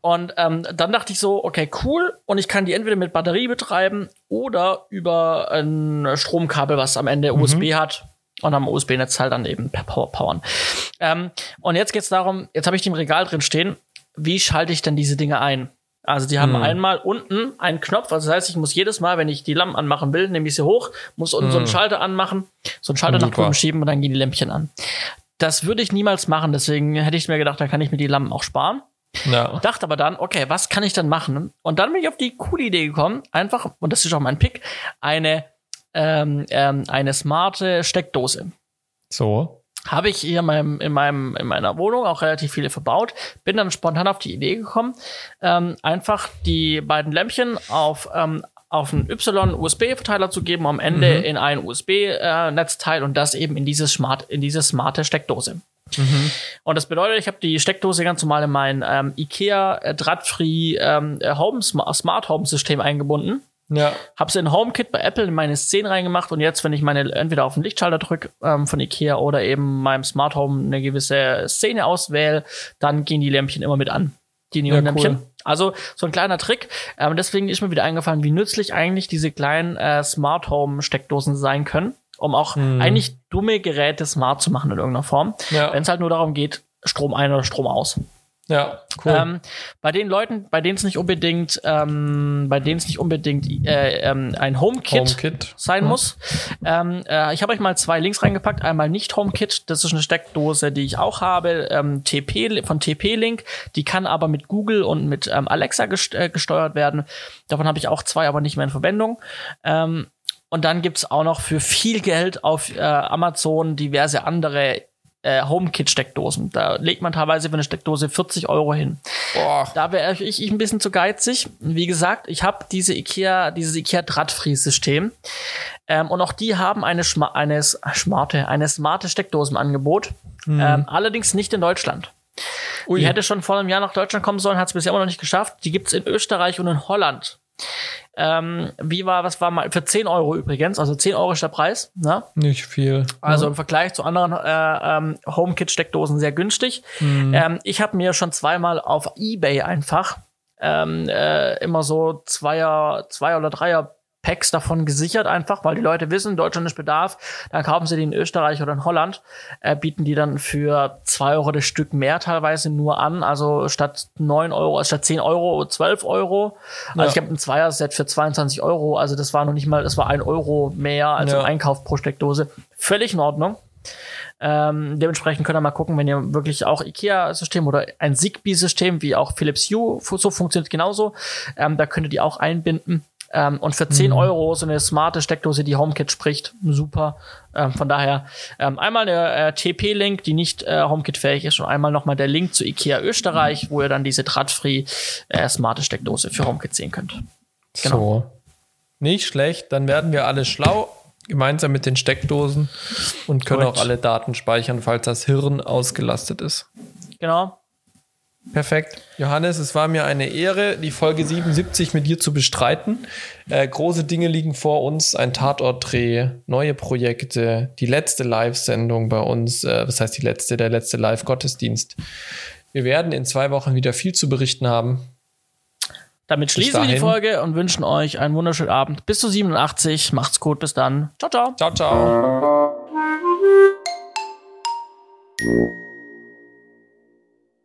Speaker 2: und ähm, dann dachte ich so, okay, cool. Und ich kann die entweder mit Batterie betreiben oder über ein Stromkabel, was am Ende USB hat. Und am USB-Netz halt dann eben per Power powern. Ähm, und jetzt geht's darum, jetzt habe ich die im Regal drin stehen, wie schalte ich denn diese Dinge ein? Also die haben einmal unten einen Knopf, also das heißt, ich muss jedes Mal, wenn ich die Lampen anmachen will, nehme ich sie hoch, muss unten so einen Schalter anmachen, so einen Schalter nach
Speaker 1: Super.
Speaker 2: drüben schieben und dann gehen die Lämpchen an. Das würde ich niemals machen, deswegen hätte ich mir gedacht, da kann ich mir die Lampen auch sparen.
Speaker 1: Ja.
Speaker 2: Dachte aber dann, okay, was kann ich dann machen? Und dann bin ich auf die coole Idee gekommen, einfach, und das ist auch mein Pick, eine, ähm, ähm, eine smarte Steckdose.
Speaker 1: So.
Speaker 2: Habe ich hier in, meinem, in, meinem, in meiner Wohnung auch relativ viele verbaut. Bin dann spontan auf die Idee gekommen, ähm, einfach die beiden Lämpchen auf, ähm, auf einen Y-USB-Verteiler zu geben, am Ende in ein USB-Netzteil und das eben in dieses smart, in diese smarte Steckdose. Und das bedeutet, ich habe die Steckdose ganz normal in mein ähm, IKEA äh, Drahtfree ähm, äh, Home Sma- Smart Home System eingebunden.
Speaker 1: Ja.
Speaker 2: Hab's in HomeKit bei Apple in meine Szene reingemacht und jetzt, wenn ich meine entweder auf den Lichtschalter drücke ähm, von Ikea oder eben meinem Smart Home eine gewisse Szene auswähle, dann gehen die Lämpchen immer mit an. Die Neonlämpchen.
Speaker 1: cool.
Speaker 2: Also so ein kleiner Trick. Ähm, deswegen ist mir wieder eingefallen, wie nützlich eigentlich diese kleinen äh, Smart Home Steckdosen sein können, um auch eigentlich dumme Geräte smart zu machen in irgendeiner Form.
Speaker 1: Ja.
Speaker 2: Wenn es halt nur darum geht, Strom ein oder Strom aus.
Speaker 1: Ja, cool.
Speaker 2: Ähm, bei den Leuten, bei denen es nicht unbedingt, ähm, bei denen es nicht unbedingt äh, ähm, ein HomeKit,
Speaker 1: HomeKit.
Speaker 2: sein
Speaker 1: Ja.
Speaker 2: muss. Ähm, äh, ich habe euch mal zwei Links reingepackt. Einmal nicht HomeKit, das ist eine Steckdose, die ich auch habe, ähm, TP von TP-Link. Die kann aber mit Google und mit ähm, Alexa gest äh, gesteuert werden. Davon habe ich auch zwei, aber nicht mehr in Verwendung. Und dann gibt's auch noch für viel Geld auf äh, Amazon diverse andere äh, HomeKit-Steckdosen. Da legt man teilweise für eine Steckdose 40 Euro hin.
Speaker 1: Boah.
Speaker 2: Da wäre ich, ich ein bisschen zu geizig. Wie gesagt, ich habe diese IKEA, dieses IKEA Drahtfries-System. Ähm, und auch die haben eine, Schma eine smarte, eine smarte Steckdose im Angebot. Ähm, allerdings nicht in Deutschland.
Speaker 1: Ui.
Speaker 2: Die hätte schon vor einem Jahr nach Deutschland kommen sollen, hat es bisher immer noch nicht geschafft. Die gibt's in Österreich und in Holland. Ähm, wie war, was war mal, für 10 Euro übrigens, also 10 Euro ist der Preis, ne?
Speaker 1: Nicht viel.
Speaker 2: Also im Vergleich zu anderen äh, ähm, HomeKit-Steckdosen sehr günstig. Ähm, ich habe mir schon zweimal auf eBay einfach ähm, äh, immer so Zweier, Zweier oder Dreier Packs davon gesichert einfach, weil die Leute wissen, Deutschland ist Bedarf, dann kaufen sie die in Österreich oder in Holland, äh, bieten die dann für zwei Euro das Stück mehr teilweise nur an, also statt neun Euro, statt zehn Euro, 12 Euro. Also
Speaker 1: Ja.
Speaker 2: ich habe ein Zweier-Set für 22 Euro, also das war noch nicht mal, das war ein Euro mehr als
Speaker 1: Ja.
Speaker 2: im Einkauf pro Steckdose. Völlig in Ordnung. Ähm, dementsprechend könnt ihr mal gucken, wenn ihr wirklich auch IKEA-System oder ein Zigbee-System, wie auch Philips Hue, so funktioniert genauso. Ähm, da könnt ihr die auch einbinden. Ähm, und für 10 Euro so eine smarte Steckdose, die HomeKit spricht, super. Ähm, von daher ähm, einmal der äh, TP-Link, die nicht äh, HomeKit-fähig ist, und einmal nochmal der Link zu IKEA Österreich, wo ihr dann diese drahtfree äh, smarte Steckdose für HomeKit sehen könnt. Genau.
Speaker 1: So. Nicht schlecht. Dann werden wir alle schlau, gemeinsam mit den Steckdosen und können
Speaker 2: Korrekt.
Speaker 1: auch alle Daten speichern, falls das Hirn ausgelastet ist.
Speaker 2: Genau.
Speaker 1: Perfekt. Johannes, es war mir eine Ehre, die Folge 77 mit dir zu bestreiten. Äh, große Dinge liegen vor uns, ein Tatortdreh, neue Projekte, die letzte Live-Sendung bei uns, äh, was heißt die letzte, der letzte Live-Gottesdienst. Wir werden in zwei Wochen wieder viel zu berichten haben.
Speaker 2: Damit schließen wir die. Folge und wünschen euch einen wunderschönen Abend. Bis zu 87. Macht's gut. Bis dann. Ciao, ciao.
Speaker 1: Ciao, ciao.